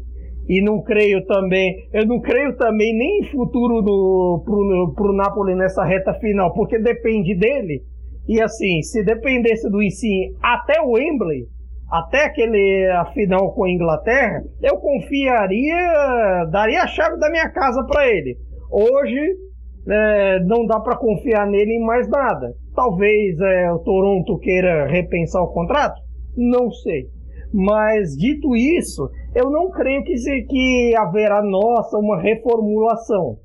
e não creio também, eu não creio também nem em futuro do, pro, pro Napoli nessa reta final, porque depende dele. E assim, se dependesse do Ensine até o Wembley, até aquele a final com a Inglaterra, eu confiaria, daria a chave da minha casa para ele. Hoje é, não dá para confiar nele em mais nada. Talvez é, o Toronto queira repensar o contrato, não sei. Mas dito isso, eu não creio que, se, que haverá, nossa, uma reformulação.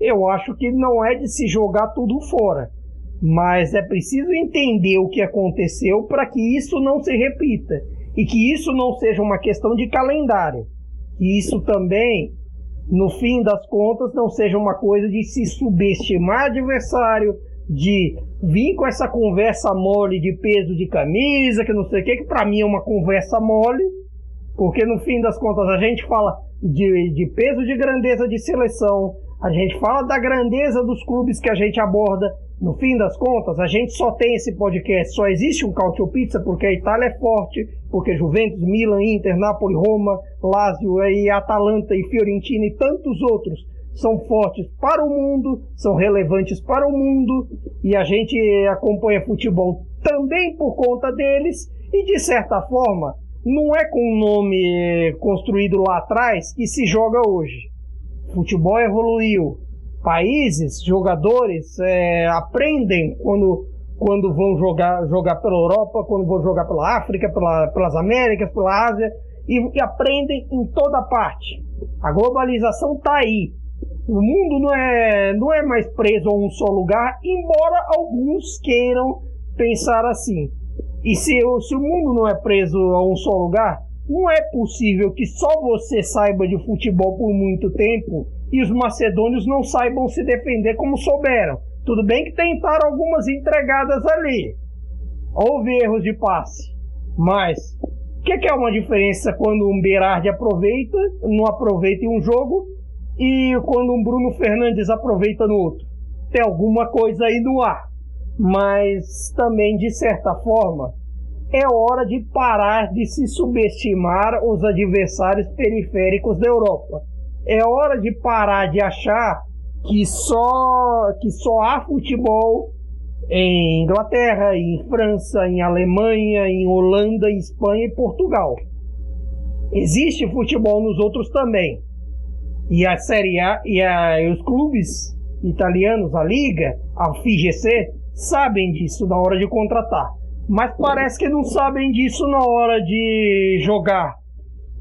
Eu acho que não é de se jogar tudo fora. Mas é preciso entender o que aconteceu para que isso não se repita. E que isso não seja uma questão de calendário. Que isso também, no fim das contas, não seja uma coisa de se subestimar adversário, de vir com essa conversa mole de peso de camisa, que não sei o que, que para mim é uma conversa mole, porque no fim das contas a gente fala de, de peso de grandeza de seleção, a gente fala da grandeza dos clubes que a gente aborda. No fim das contas, a gente só tem esse podcast, só existe um Cautio Pizza porque a Itália é forte, porque Juventus, Milan, Inter, Napoli, Roma, Lazio e Atalanta e Fiorentina e tantos outros são fortes para o mundo, são relevantes para o mundo e a gente acompanha futebol também por conta deles e de certa forma não é com um nome construído lá atrás que se joga hoje. Futebol evoluiu, países, jogadores é, aprendem quando, quando vão jogar, jogar pela Europa, quando vão jogar pela África, pela, pelas Américas, pela Ásia e, e aprendem em toda parte. A globalização está aí o mundo não é, não é mais preso a um só lugar, embora alguns queiram pensar assim. E se, se o mundo não é preso a um só lugar, não é possível que só você saiba de futebol por muito tempo e os macedônios não saibam se defender como souberam. Tudo bem que tentaram algumas entregadas ali. Houve erros de passe. Mas o que, que, é uma diferença quando um Berardi aproveita, não aproveita em um jogo e quando um Bruno Fernandes aproveita no outro. Tem alguma coisa aí no ar. Mas também, de certa forma, é hora de parar de se subestimar os adversários periféricos da Europa. É hora de parar de achar que só, que só há futebol em Inglaterra, em França, em Alemanha, em Holanda, em Espanha e Portugal. Existe futebol nos outros também. E a Série A e, a, e os clubes italianos, a Liga, a FIGC, sabem disso na hora de contratar. Mas parece que não sabem disso na hora de jogar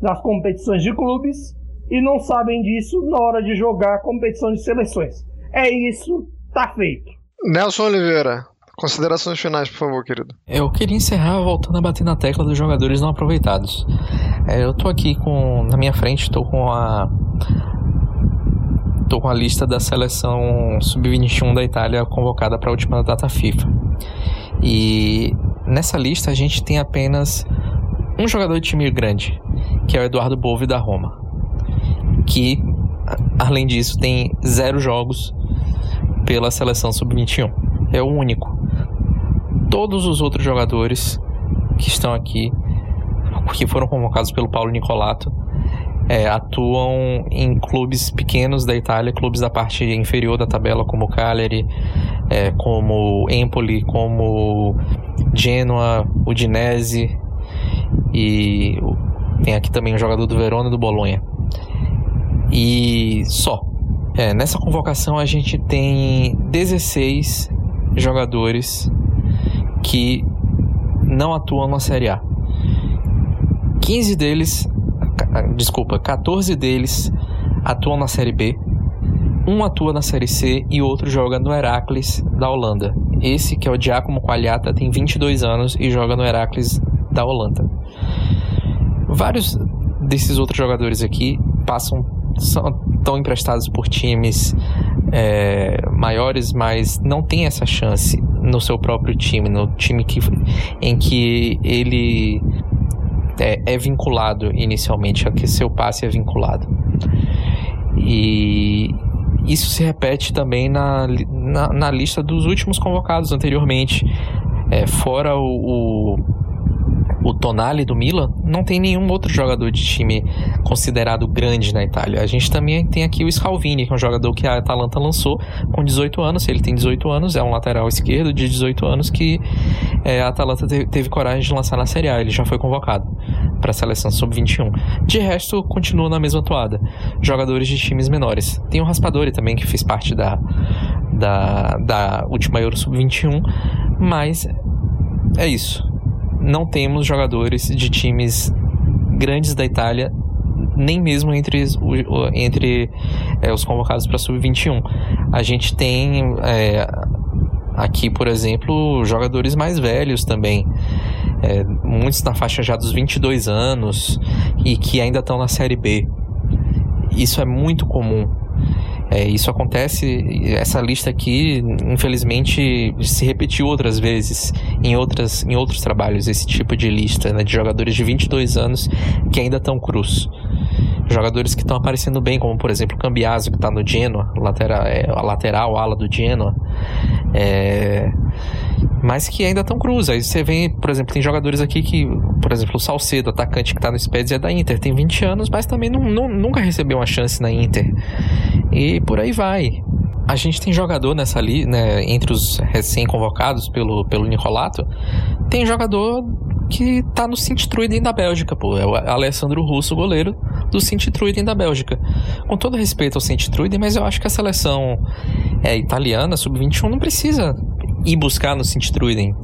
nas competições de clubes e não sabem disso na hora de jogar competições de seleções. É isso, tá feito. Nelson Oliveira, considerações finais, por favor, querido. Eu queria encerrar voltando a bater na tecla dos jogadores não aproveitados. É, eu tô aqui com, na minha frente, tô com a com a lista da seleção sub-21 da Itália convocada para a última data FIFA. E nessa lista a gente tem apenas um jogador de time grande, que é o Eduardo Bove da Roma, que além disso tem zero jogos pela seleção sub-21. É o único. Todos os outros jogadores que estão aqui, que foram convocados pelo Paulo Nicolato, é, atuam em clubes pequenos da Itália, clubes da parte inferior da tabela, como Cagliari, é, como Empoli, como Genoa, Udinese e tem aqui também um jogador do Verona e do Bolonha. E só. É, nessa convocação a gente tem 16 jogadores que não atuam na Série A. 15 deles desculpa, 14 deles atuam na Série B, um atua na Série C e outro joga no Heracles da Holanda. Esse, que é o Giacomo Quagliata, tem 22 anos e joga no Heracles da Holanda. Vários desses outros jogadores aqui passam são, estão emprestados por times é, maiores, mas não tem essa chance no seu próprio time, no time que, em que ele é, é vinculado inicialmente, a que seu passe é vinculado. E isso se repete também na, na, na lista dos últimos convocados anteriormente. É, fora o, o o Tonali do Milan, não tem nenhum outro jogador de time considerado grande na Itália. A gente também tem aqui o Scalvini, que é um jogador que a Atalanta lançou com 18 anos. Ele tem 18 anos, é um lateral esquerdo de 18 anos que é, a Atalanta teve, teve coragem de lançar na Série A. Ele já foi convocado para a seleção sub-21. De resto, continua na mesma toada. Jogadores de times menores. Tem o Raspadori também, que fez parte da, da, da última Euro sub-21, mas é isso não temos jogadores de times grandes da Itália, nem mesmo entre, entre é, os convocados para sub-21. A gente tem é, aqui, por exemplo, jogadores mais velhos também. É, muitos na faixa já dos 22 anos e que ainda estão na Série B. Isso é muito comum. É, isso acontece, essa lista aqui, infelizmente, se repetiu outras vezes em, outras, em outros trabalhos, esse tipo de lista, né, de jogadores de 22 anos que ainda estão cruz. Jogadores que estão aparecendo bem, como por exemplo o Cambiaso, que está no Genoa, lateral, é, a lateral, ala do Genoa. É, mas que ainda estão cruz. Aí você vê, por exemplo, tem jogadores aqui que, por exemplo, o Salcedo, atacante que está no Spezia é da Inter, tem 20 anos, mas também não, não, nunca recebeu uma chance na Inter. E por aí vai. A gente tem jogador nessa ali, né, entre os recém-convocados pelo, pelo Nicolato, tem jogador que tá no Sint-Truiden da Bélgica, pô. É o Alessandro Russo, goleiro do Sint-Truiden da Bélgica. Com todo respeito ao Sint-Truiden, mas eu acho que a seleção é, italiana, sub-21, não precisa ir buscar no Sint-Truiden.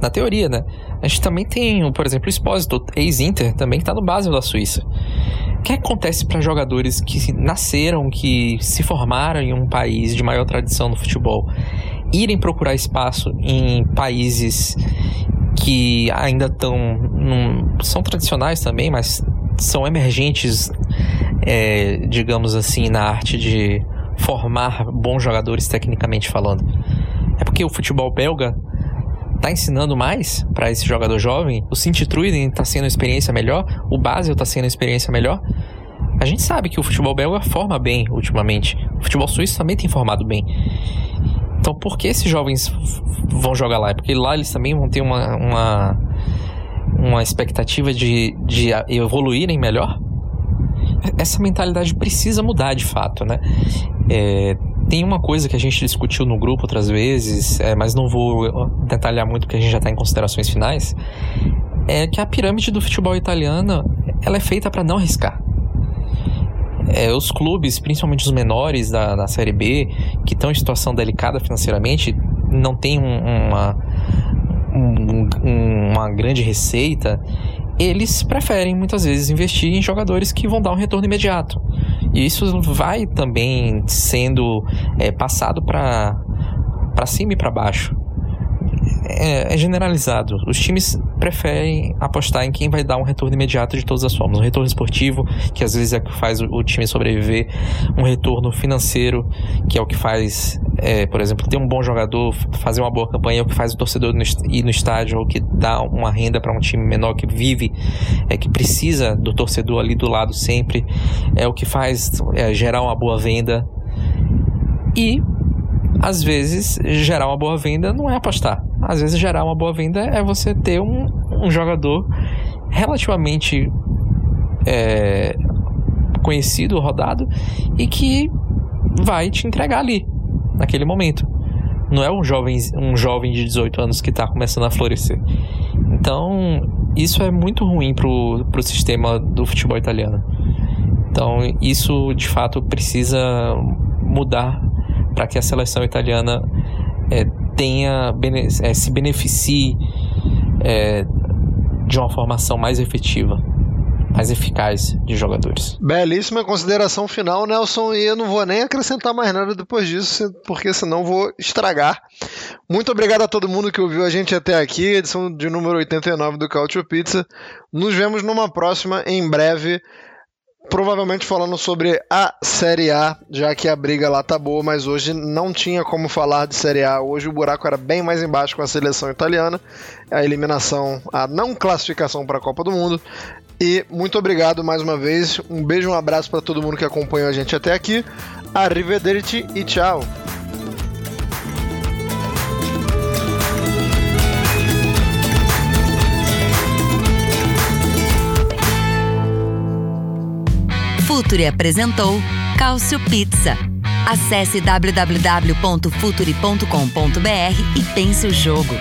Na teoria, né? A gente também tem, por exemplo, o Espósito, ex-Inter, também que tá no Basel da Suíça. O que acontece para jogadores que nasceram, que se formaram em um país de maior tradição no futebol, irem procurar espaço em países que ainda estão. são tradicionais também, mas são emergentes, é, digamos assim, na arte de formar bons jogadores tecnicamente falando. É porque o futebol belga tá ensinando mais para esse jogador jovem, o Sint-Truiden tá sendo uma experiência melhor, o Basel tá sendo uma experiência melhor. A gente sabe que o futebol belga forma bem ultimamente. O futebol suíço também tem formado bem. Então, por que esses jovens vão jogar lá? É porque lá eles também vão ter uma, uma, uma expectativa de, de evoluírem melhor? Essa mentalidade precisa mudar de fato, né? É, tem uma coisa que a gente discutiu no grupo outras vezes, é, mas não vou detalhar muito porque a gente já está em considerações finais, é que a pirâmide do futebol italiano ela é feita para não arriscar. É, os clubes, principalmente os menores da, da Série B, que estão em situação delicada financeiramente, não tem um, uma, um, uma grande receita, eles preferem muitas vezes investir em jogadores que vão dar um retorno imediato. E isso vai também sendo é, passado para cima e para baixo é, é, generalizado. Os times preferem apostar em quem vai dar um retorno imediato de todas as formas. Um retorno esportivo, que às vezes é o que faz o, o time sobreviver. Um retorno financeiro, que é o que faz, é, por exemplo, ter um bom jogador, fazer uma boa campanha, é o que faz o torcedor ir no estádio, ou que dá uma renda para um time menor que vive, é que precisa do torcedor ali do lado sempre. É o que faz é, gerar uma boa venda. E às vezes gerar uma boa venda não é apostar. Às vezes gerar uma boa venda é você ter um, um jogador relativamente é, conhecido, rodado e que vai te entregar ali, naquele momento. Não é um jovem, um jovem de 18 anos que está começando a florescer. Então, isso é muito ruim pro, pro sistema do futebol italiano. Então, isso de fato precisa mudar para que a seleção italiana é, tenha é, se beneficie é, de uma formação mais efetiva, mais eficaz de jogadores. Belíssima consideração final, Nelson, e eu não vou nem acrescentar mais nada depois disso, porque senão vou estragar. Muito obrigado a todo mundo que ouviu a gente até aqui, edição de número 89 do Cautio Pizza. Nos vemos numa próxima em breve provavelmente falando sobre a Série A, já que a briga lá tá boa, mas hoje não tinha como falar de Série A. Hoje o buraco era bem mais embaixo com a seleção italiana, a eliminação, a não classificação para a Copa do Mundo. E muito obrigado mais uma vez. Um beijo, um abraço para todo mundo que acompanhou a gente até aqui. Arrivederci e tchau. Futuri apresentou Cálcio Pizza. Acesse www.futuri.com.br e pense o jogo.